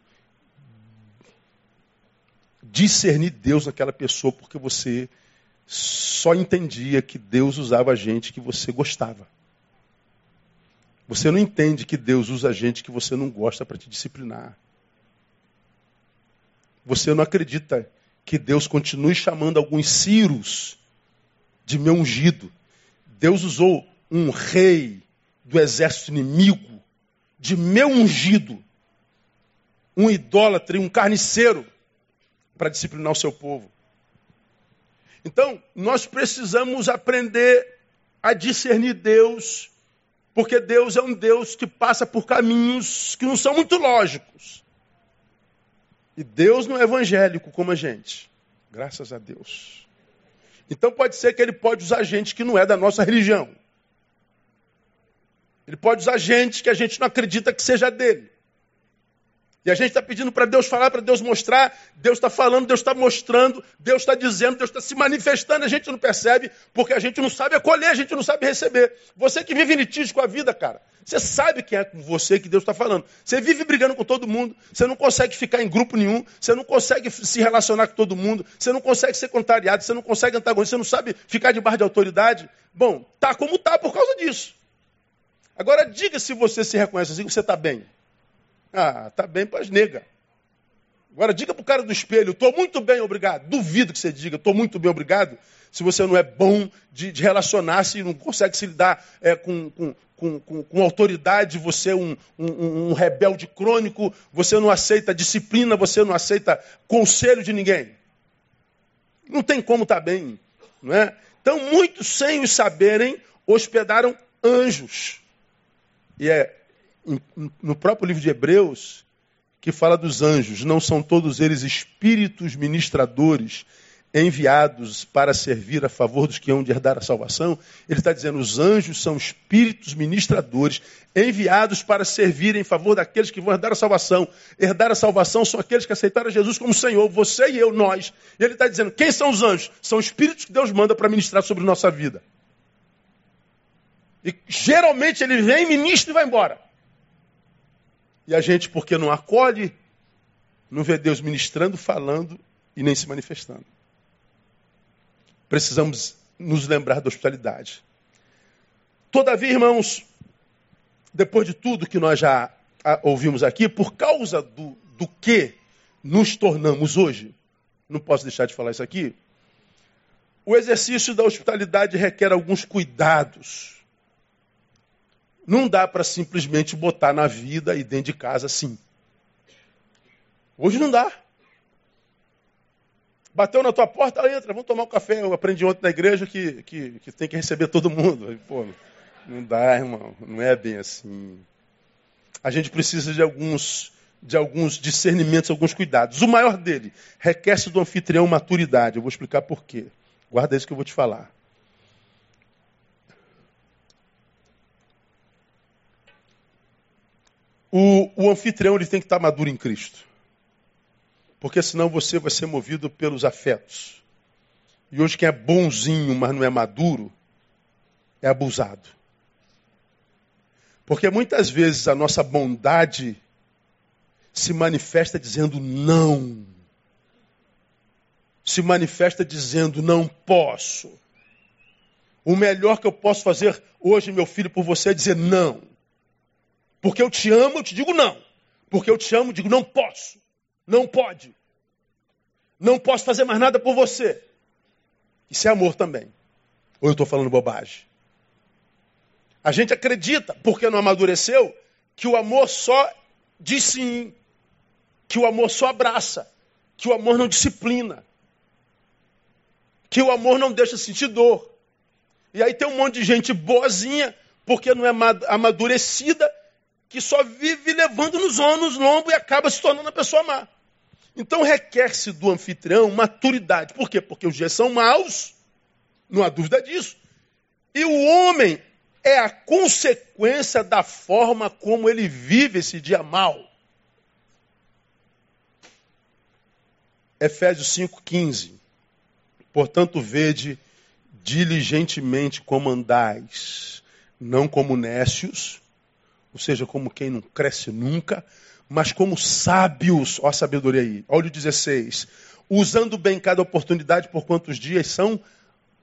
Speaker 1: discernir Deus naquela pessoa porque você só entendia que Deus usava gente que você gostava. Você não entende que Deus usa gente que você não gosta para te disciplinar. Você não acredita que Deus continue chamando alguns Círios de meu ungido. Deus usou um rei do exército inimigo de meu ungido, um idólatra e um carniceiro para disciplinar o seu povo. Então, nós precisamos aprender a discernir Deus, porque Deus é um Deus que passa por caminhos que não são muito lógicos. E Deus não é evangélico como a gente. Graças a Deus. Então pode ser que ele pode usar gente que não é da nossa religião. Ele pode usar gente que a gente não acredita que seja dele. E a gente está pedindo para Deus falar, para Deus mostrar. Deus está falando, Deus está mostrando, Deus está dizendo, Deus está se manifestando. A gente não percebe porque a gente não sabe acolher, a gente não sabe receber. Você que vive litígio com a vida, cara, você sabe que é com você que Deus está falando. Você vive brigando com todo mundo, você não consegue ficar em grupo nenhum, você não consegue se relacionar com todo mundo, você não consegue ser contrariado, você não consegue antagonizar, você não sabe ficar debaixo de autoridade. Bom, tá como tá por causa disso. Agora diga se você se reconhece assim, você está bem. Ah, tá bem para as negas. Agora diga para o cara do espelho, estou muito bem, obrigado. Duvido que você diga, estou muito bem, obrigado, se você não é bom de, de relacionar-se e não consegue se lidar é, com, com, com, com, com autoridade, você é um, um, um rebelde crônico, você não aceita disciplina, você não aceita conselho de ninguém. Não tem como estar tá bem. Não é? Então, muitos, sem os saberem, hospedaram anjos. E é no próprio livro de Hebreus, que fala dos anjos, não são todos eles espíritos ministradores enviados para servir a favor dos que hão de herdar a salvação? Ele está dizendo: os anjos são espíritos ministradores enviados para servir em favor daqueles que vão herdar a salvação. Herdar a salvação são aqueles que aceitaram Jesus como Senhor, você e eu, nós. E ele está dizendo: quem são os anjos? São espíritos que Deus manda para ministrar sobre nossa vida. E geralmente ele vem, ministra e vai embora. E a gente, porque não acolhe, não vê Deus ministrando, falando e nem se manifestando. Precisamos nos lembrar da hospitalidade. Todavia, irmãos, depois de tudo que nós já ouvimos aqui, por causa do, do que nos tornamos hoje, não posso deixar de falar isso aqui, o exercício da hospitalidade requer alguns cuidados. Não dá para simplesmente botar na vida e dentro de casa assim. Hoje não dá. Bateu na tua porta, entra, vamos tomar um café. Eu aprendi ontem na igreja que, que, que tem que receber todo mundo. Pô, não dá, irmão. Não é bem assim. A gente precisa de alguns, de alguns discernimentos, alguns cuidados. O maior dele requer-se do anfitrião maturidade. Eu vou explicar por quê. Guarda isso que eu vou te falar. O, o anfitrião ele tem que estar maduro em Cristo. Porque senão você vai ser movido pelos afetos. E hoje quem é bonzinho, mas não é maduro, é abusado. Porque muitas vezes a nossa bondade se manifesta dizendo não. Se manifesta dizendo não posso. O melhor que eu posso fazer hoje, meu filho, por você é dizer não. Porque eu te amo, eu te digo não. Porque eu te amo, eu digo não posso. Não pode. Não posso fazer mais nada por você. Isso é amor também. Ou eu estou falando bobagem? A gente acredita, porque não amadureceu, que o amor só diz sim. Que o amor só abraça. Que o amor não disciplina. Que o amor não deixa sentir dor. E aí tem um monte de gente boazinha, porque não é amadurecida, que só vive levando nos no ombro e acaba se tornando a pessoa má. Então requer-se do anfitrião maturidade. Por quê? Porque os dias são maus, não há dúvida disso. E o homem é a consequência da forma como ele vive esse dia mau. Efésios 5,15. Portanto, vede diligentemente como andais, não como nécios, ou seja, como quem não cresce nunca, mas como sábios, ó a sabedoria aí, olha o 16, usando bem cada oportunidade por quantos dias são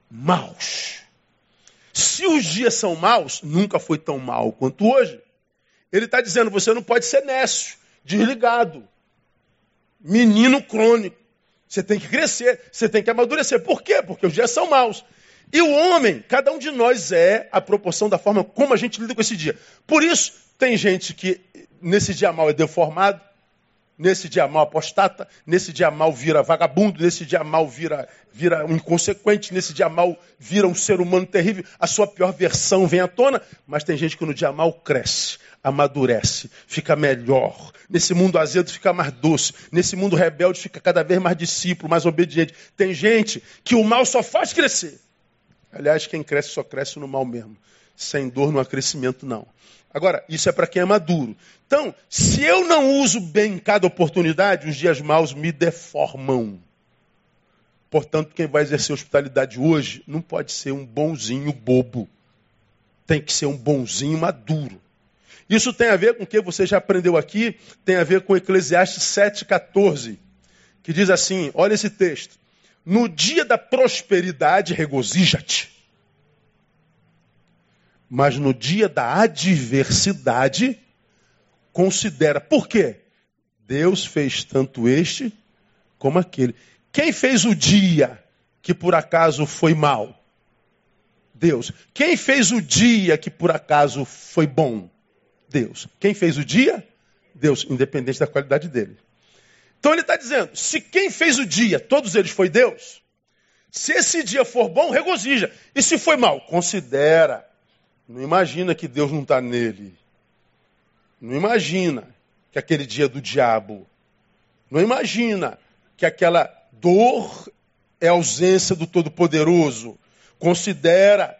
Speaker 1: maus. Se os dias são maus, nunca foi tão mal quanto hoje. Ele está dizendo, você não pode ser nécio, desligado, menino crônico. Você tem que crescer, você tem que amadurecer. Por quê? Porque os dias são maus. E o homem, cada um de nós é a proporção da forma como a gente lida com esse dia. Por isso, tem gente que nesse dia mal é deformado, nesse dia mal apostata, nesse dia mal vira vagabundo, nesse dia mal vira, vira um inconsequente, nesse dia mal vira um ser humano terrível, a sua pior versão vem à tona, mas tem gente que no dia mal cresce, amadurece, fica melhor. Nesse mundo azedo fica mais doce, nesse mundo rebelde fica cada vez mais discípulo, mais obediente. Tem gente que o mal só faz crescer. Aliás, quem cresce só cresce no mal mesmo. Sem dor não há crescimento, não. Agora, isso é para quem é maduro. Então, se eu não uso bem cada oportunidade, os dias maus me deformam. Portanto, quem vai exercer hospitalidade hoje não pode ser um bonzinho bobo. Tem que ser um bonzinho maduro. Isso tem a ver com o que você já aprendeu aqui, tem a ver com Eclesiastes 7,14, que diz assim: olha esse texto. No dia da prosperidade, regozija-te. Mas no dia da adversidade, considera. Por quê? Deus fez tanto este como aquele. Quem fez o dia que por acaso foi mal? Deus. Quem fez o dia que por acaso foi bom? Deus. Quem fez o dia? Deus, independente da qualidade dele. Então ele está dizendo: se quem fez o dia, todos eles foi Deus, se esse dia for bom, regozija. E se foi mal, considera. Não imagina que Deus não está nele. Não imagina que aquele dia é do diabo. Não imagina que aquela dor é ausência do Todo-Poderoso. Considera.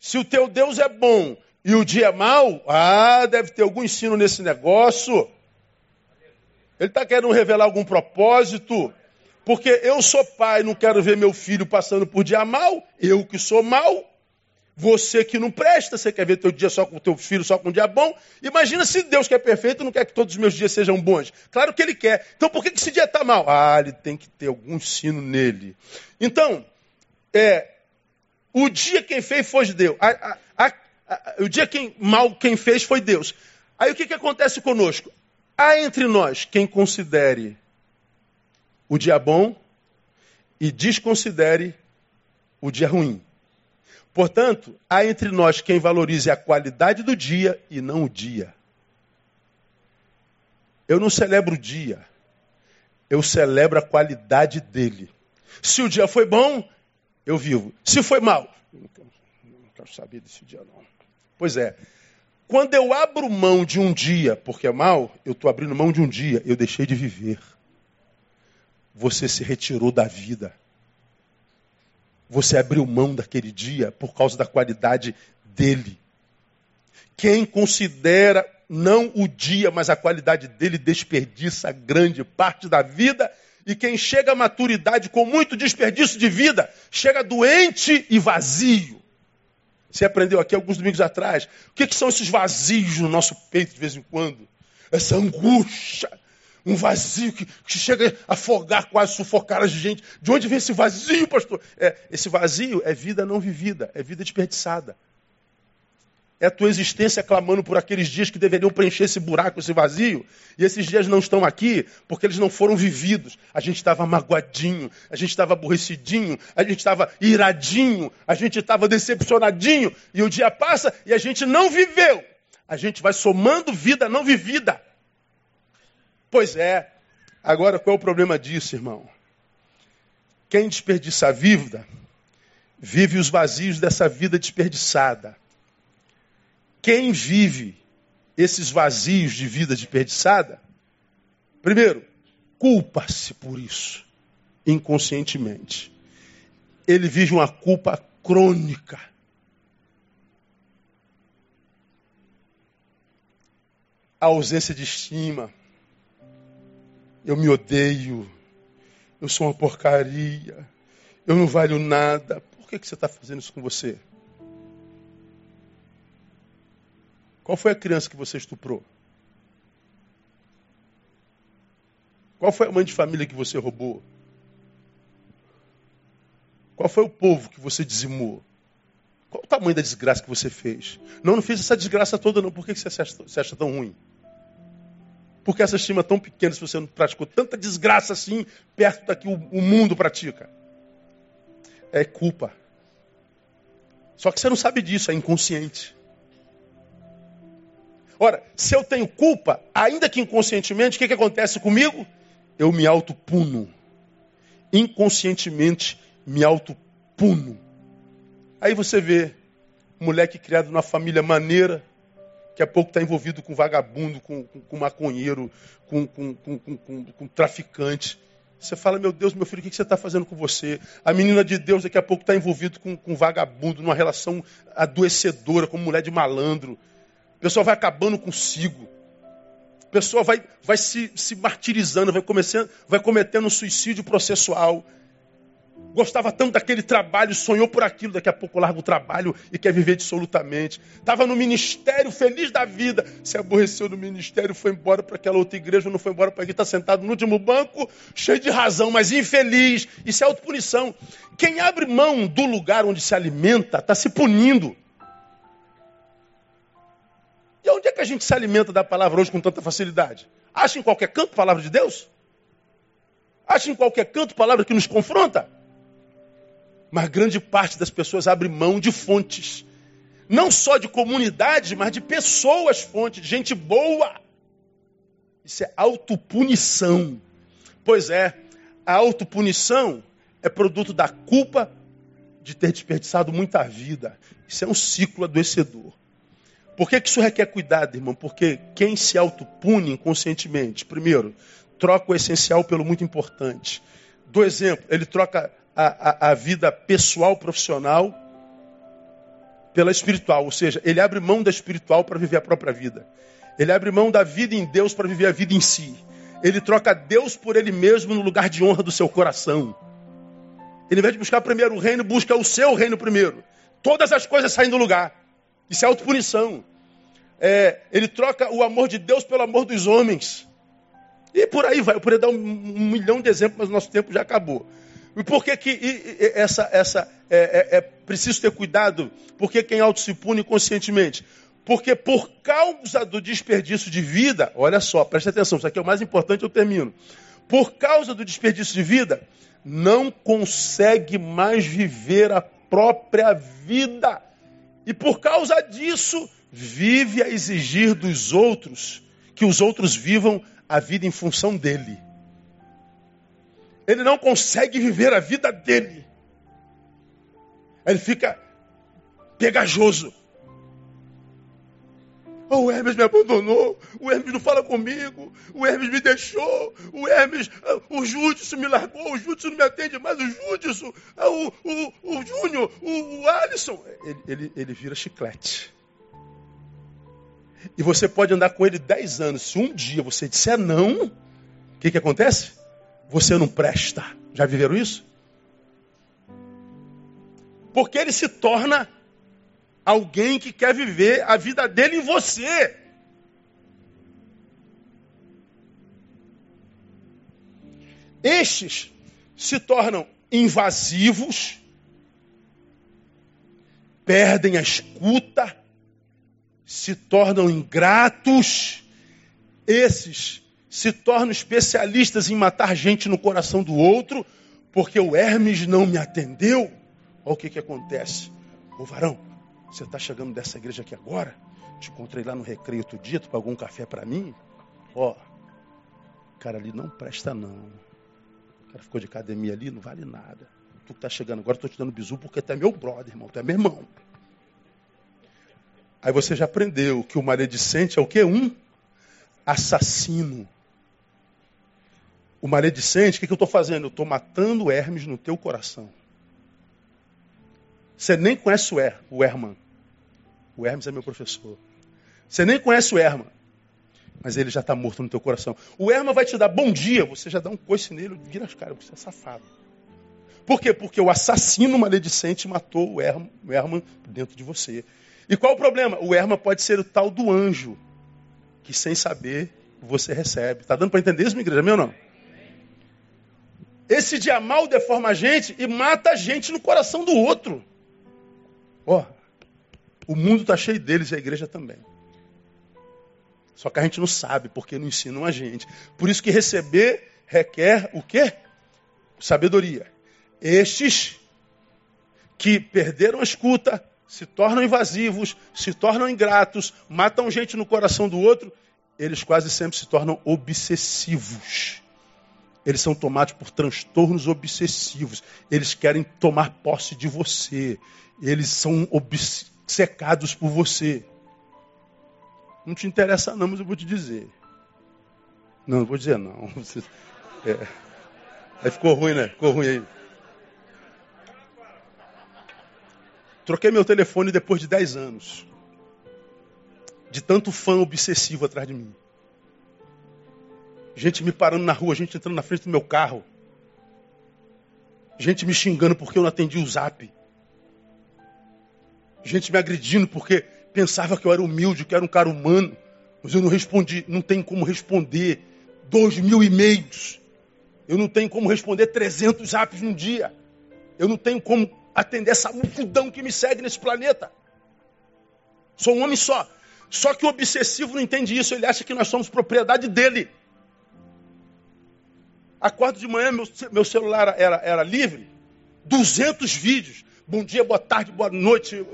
Speaker 1: Se o teu Deus é bom e o dia é mau, ah, deve ter algum ensino nesse negócio. Ele está querendo revelar algum propósito. Porque eu sou pai, não quero ver meu filho passando por dia mal. Eu que sou mal. Você que não presta, você quer ver teu dia só com teu filho, só com um dia bom. Imagina se Deus que é perfeito não quer que todos os meus dias sejam bons. Claro que Ele quer. Então por que esse dia está mal? Ah, ele tem que ter algum ensino nele. Então, é, o dia quem fez foi Deus. A, a, a, o dia quem mal quem fez foi Deus. Aí o que, que acontece conosco? Há entre nós quem considere o dia bom e desconsidere o dia ruim. Portanto, há entre nós quem valorize a qualidade do dia e não o dia. Eu não celebro o dia, eu celebro a qualidade dele. Se o dia foi bom, eu vivo. Se foi mal, não quero saber desse dia não. Pois é, quando eu abro mão de um dia porque é mal, eu estou abrindo mão de um dia, eu deixei de viver. Você se retirou da vida. Você abriu mão daquele dia por causa da qualidade dele. Quem considera não o dia, mas a qualidade dele, desperdiça grande parte da vida. E quem chega à maturidade com muito desperdício de vida, chega doente e vazio. Você aprendeu aqui alguns domingos atrás. O que, que são esses vazios no nosso peito de vez em quando? Essa angústia, um vazio que, que, chega a afogar, quase sufocar a gente. De onde vem esse vazio, pastor? É, esse vazio é vida não vivida, é vida desperdiçada. É a tua existência clamando por aqueles dias que deveriam preencher esse buraco, esse vazio. E esses dias não estão aqui porque eles não foram vividos. A gente estava magoadinho, a gente estava aborrecidinho, a gente estava iradinho, a gente estava decepcionadinho. E o dia passa e a gente não viveu. A gente vai somando vida não vivida. Pois é. Agora qual é o problema disso, irmão? Quem desperdiça a vida, vive os vazios dessa vida desperdiçada. Quem vive esses vazios de vida desperdiçada, primeiro, culpa-se por isso, inconscientemente. Ele vive uma culpa crônica. A ausência de estima. Eu me odeio. Eu sou uma porcaria. Eu não valho nada. Por que, que você está fazendo isso com você? Qual foi a criança que você estuprou? Qual foi a mãe de família que você roubou? Qual foi o povo que você dizimou? Qual o tamanho da desgraça que você fez? Não, não fiz essa desgraça toda, não. Por que você você acha tão ruim? Por que essa estima tão pequena se você não praticou tanta desgraça assim perto da que o mundo pratica? É culpa. Só que você não sabe disso, é inconsciente. Ora, se eu tenho culpa, ainda que inconscientemente, o que, que acontece comigo? Eu me autopuno. Inconscientemente me autopuno. Aí você vê moleque criado numa família maneira, que a pouco está envolvido com vagabundo, com, com, com maconheiro, com, com, traficante. Você fala, meu Deus, meu filho, o que você está fazendo com você? A menina de Deus daqui a pouco está envolvido com, com vagabundo, numa relação adoecedora, com mulher de malandro. A pessoa vai acabando consigo. A pessoa vai, vai se, se martirizando, vai, começando, vai cometendo um suicídio processual. Gostava tanto daquele trabalho, sonhou por aquilo, daqui a pouco larga o trabalho e quer viver dissolutamente. Estava no ministério, feliz da vida, se aborreceu no ministério, foi embora para aquela outra igreja, não foi embora para aqui, está sentado no último banco, cheio de razão, mas infeliz. Isso é autopunição. Quem abre mão do lugar onde se alimenta, está se punindo. Gente se alimenta da palavra hoje com tanta facilidade? Acha em qualquer canto palavra de Deus? Acha em qualquer canto palavra que nos confronta? Mas grande parte das pessoas abre mão de fontes. Não só de comunidade, mas de pessoas fontes, de gente boa. Isso é autopunição. Pois é, a autopunição é produto da culpa de ter desperdiçado muita vida. Isso é um ciclo adoecedor. Por que, que isso requer cuidado, irmão? Porque quem se autopune inconscientemente, primeiro, troca o essencial pelo muito importante. Do exemplo, ele troca a, a, a vida pessoal, profissional, pela espiritual. Ou seja, ele abre mão da espiritual para viver a própria vida. Ele abre mão da vida em Deus para viver a vida em si. Ele troca Deus por ele mesmo no lugar de honra do seu coração. Ele, ao invés de buscar primeiro o reino, busca o seu reino primeiro. Todas as coisas saem do lugar. Isso é autopunição. É, ele troca o amor de Deus pelo amor dos homens. E por aí vai. Eu poderia dar um, um milhão de exemplos, mas o nosso tempo já acabou. E por que, que e, e, essa, essa é, é, é, preciso ter cuidado? Porque quem auto se pune conscientemente? Porque por causa do desperdício de vida, olha só, preste atenção, isso aqui é o mais importante, eu termino. Por causa do desperdício de vida, não consegue mais viver a própria vida. E por causa disso, vive a exigir dos outros que os outros vivam a vida em função dele. Ele não consegue viver a vida dele. Ele fica pegajoso. Oh, o Hermes me abandonou, o Hermes não fala comigo, o Hermes me deixou, o Hermes, ah, o Júdice me largou, o Júdice não me atende mais, o Júdice, ah, o, o, o Júnior, o, o Alisson. Ele, ele, ele vira chiclete. E você pode andar com ele dez anos. Se um dia você disser não, o que, que acontece? Você não presta. Já viveram isso? Porque ele se torna alguém que quer viver a vida dele em você. Estes se tornam invasivos, perdem a escuta, se tornam ingratos. Esses se tornam especialistas em matar gente no coração do outro, porque o Hermes não me atendeu. Olha o que, que acontece. Ô varão, você está chegando dessa igreja aqui agora? Te encontrei lá no recreio outro dia, tu pagou um café para mim? Ó, cara ali não presta não. O cara ficou de academia ali, não vale nada. Tu que tá chegando agora, estou te dando bisu porque tu é meu brother, irmão, tu é meu irmão. Aí você já aprendeu que o maledicente é o quê? Um assassino. O maledicente, o que, que eu estou fazendo? Eu estou matando Hermes no teu coração. Você nem conhece o, er, o Herman. O Hermes é meu professor. Você nem conhece o Herman, mas ele já está morto no teu coração. O Herman vai te dar bom dia, você já dá um coice nele, vira as caras, você é safado. Por quê? Porque o assassino maledicente matou o Herman, o Herman dentro de você. E qual o problema? O Herman pode ser o tal do anjo, que sem saber você recebe. Está dando para entender isso, minha igreja? Meu não? Esse dia mal deforma a gente e mata a gente no coração do outro. Ó, oh, o mundo está cheio deles e a igreja também. Só que a gente não sabe, porque não ensinam a gente. Por isso que receber requer o quê? Sabedoria. Estes que perderam a escuta, se tornam invasivos, se tornam ingratos, matam gente no coração do outro, eles quase sempre se tornam obsessivos. Eles são tomados por transtornos obsessivos. Eles querem tomar posse de você. Eles são obs secados por você. Não te interessa não, mas eu vou te dizer. Não, não vou dizer não. É. Aí ficou ruim, né? Ficou ruim aí. Troquei meu telefone depois de 10 anos. De tanto fã obsessivo atrás de mim. Gente me parando na rua, gente entrando na frente do meu carro. Gente me xingando porque eu não atendi o zap gente me agredindo porque pensava que eu era humilde, que era um cara humano, mas eu não respondi, não tem como responder dois mil e-mails, eu não tenho como responder 300 apps num dia, eu não tenho como atender essa multidão que me segue nesse planeta. Sou um homem só. Só que o obsessivo não entende isso, ele acha que nós somos propriedade dele. Acordo de manhã, meu, meu celular era, era livre, 200 vídeos. Bom dia, boa tarde, boa noite,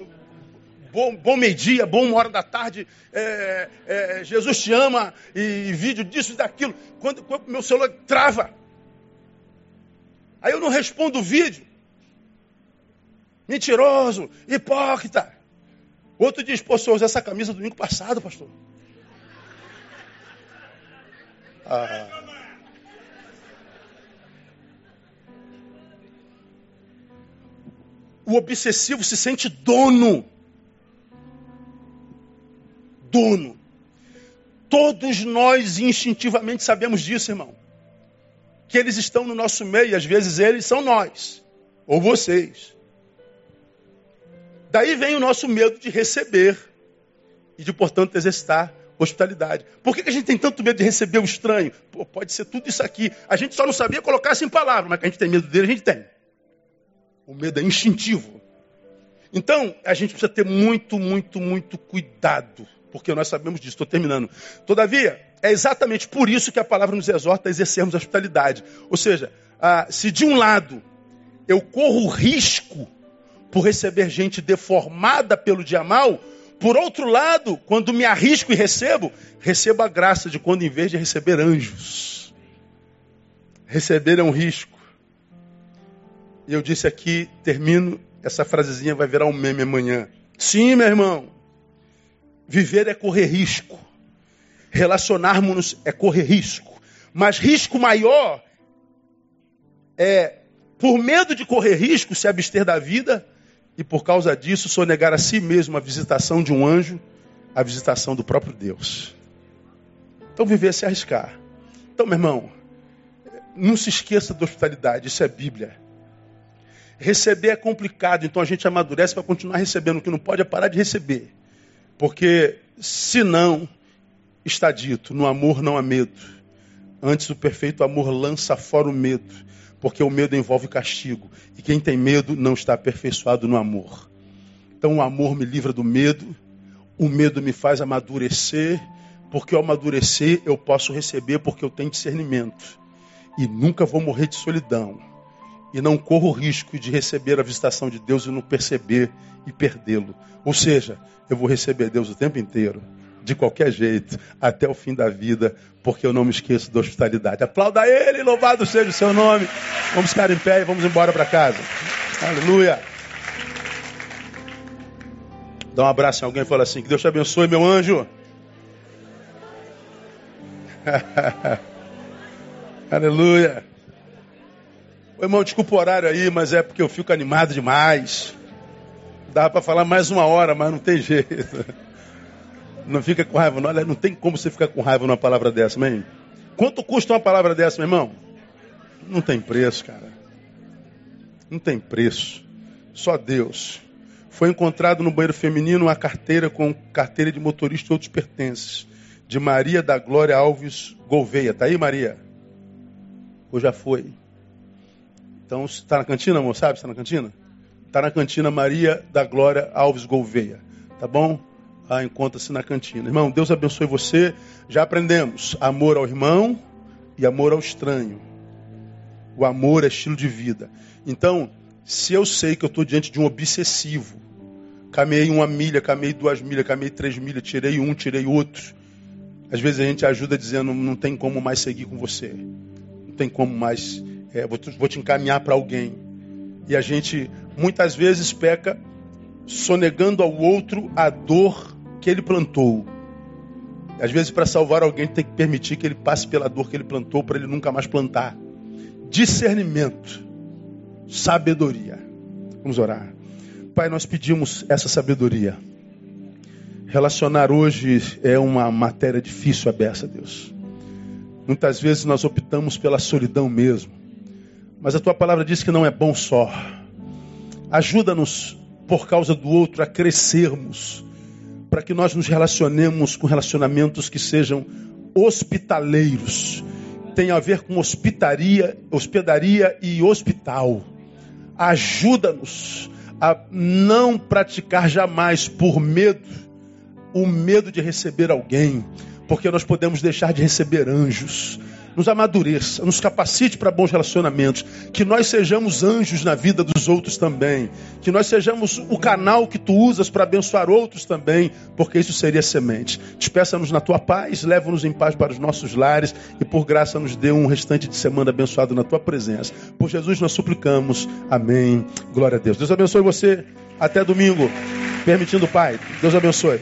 Speaker 1: bom, bom meio-dia, bom hora da tarde, é, é, Jesus te ama, e vídeo disso e daquilo. Quando, quando meu celular trava, aí eu não respondo o vídeo. Mentiroso, hipócrita. Outro diz, pô, senhor, essa camisa domingo passado, pastor. Ah. O obsessivo se sente dono dono. Todos nós instintivamente sabemos disso, irmão. Que eles estão no nosso meio, às vezes eles são nós, ou vocês. Daí vem o nosso medo de receber e de, portanto, exercitar hospitalidade. Por que, a gente tem tanto medo de receber o estranho? Pô, pode ser tudo isso aqui. A gente só não sabia colocar isso em palavras, mas que a gente tem medo dele, a gente tem. O medo é instintivo. Então, a gente precisa ter muito, muito, muito cuidado, porque nós sabemos disso. Estou terminando. Todavia, é exatamente por isso que a palavra nos exorta a exercermos a hospitalidade. Ou seja, ah, se de um lado eu corro risco por receber gente deformada pelo dia mal, por outro lado, quando me arrisco e recebo, recebo a graça de quando, em vez de receber anjos, receber é um risco. E eu disse aqui, termino, essa frasezinha vai virar um meme amanhã. Sim, meu irmão, viver é correr risco. Relacionarmos-nos é correr risco. Mas risco maior é, por medo de correr risco, se abster da vida e por causa disso sonegar a si mesmo a visitação de um anjo, a visitação do próprio Deus. Então viver é se arriscar. Então, meu irmão, não se esqueça da hospitalidade, isso é Bíblia. Receber é complicado, então a gente amadurece para continuar recebendo. O que não pode é parar de receber. Porque, senão, está dito: no amor não há medo. Antes, o perfeito amor lança fora o medo, porque o medo envolve castigo. E quem tem medo não está aperfeiçoado no amor. Então, o amor me livra do medo, o medo me faz amadurecer, porque ao amadurecer eu posso receber, porque eu tenho discernimento. E nunca vou morrer de solidão e não corro o risco de receber a visitação de Deus e não perceber e perdê-lo. Ou seja, eu vou receber Deus o tempo inteiro, de qualquer jeito, até o fim da vida, porque eu não me esqueço da hospitalidade. Aplauda Ele, louvado seja o seu nome. Vamos ficar em pé e vamos embora para casa. Aleluia. Dá um abraço em alguém e fala assim: Que Deus te abençoe, meu anjo. Aleluia. Ô, irmão, desculpa o horário aí, mas é porque eu fico animado demais. Dava para falar mais uma hora, mas não tem jeito. Não fica com raiva, não. Olha, não tem como você ficar com raiva numa palavra dessa, amém? Quanto custa uma palavra dessa, meu irmão? Não tem preço, cara. Não tem preço. Só Deus. Foi encontrado no banheiro feminino uma carteira com carteira de motorista e outros pertences. De Maria da Glória Alves Gouveia. Tá aí, Maria? Ou já foi? Então, está na cantina, amor? Sabe? Está na cantina? Está na cantina Maria da Glória Alves Gouveia. Tá bom? Ah, Encontra-se na cantina. Irmão, Deus abençoe você. Já aprendemos amor ao irmão e amor ao estranho. O amor é estilo de vida. Então, se eu sei que eu estou diante de um obsessivo, caminhei uma milha, caminhei duas milhas, caminhei três milhas, tirei um, tirei outro. Às vezes a gente ajuda dizendo, não tem como mais seguir com você. Não tem como mais é, vou, vou te encaminhar para alguém. E a gente muitas vezes peca sonegando ao outro a dor que ele plantou. Às vezes, para salvar alguém, tem que permitir que ele passe pela dor que ele plantou para ele nunca mais plantar. Discernimento, sabedoria. Vamos orar. Pai, nós pedimos essa sabedoria. Relacionar hoje é uma matéria difícil a beça, Deus. Muitas vezes nós optamos pela solidão mesmo. Mas a tua palavra diz que não é bom só. Ajuda-nos, por causa do outro, a crescermos, para que nós nos relacionemos com relacionamentos que sejam hospitaleiros. Tem a ver com hospitaria, hospedaria e hospital. Ajuda-nos a não praticar jamais por medo o medo de receber alguém, porque nós podemos deixar de receber anjos nos amadureça, nos capacite para bons relacionamentos, que nós sejamos anjos na vida dos outros também, que nós sejamos o canal que tu usas para abençoar outros também, porque isso seria semente. Despeça-nos na tua paz, leva-nos em paz para os nossos lares e por graça nos dê um restante de semana abençoado na tua presença. Por Jesus nós suplicamos. Amém. Glória a Deus. Deus abençoe você. Até domingo, permitindo, Pai. Deus abençoe.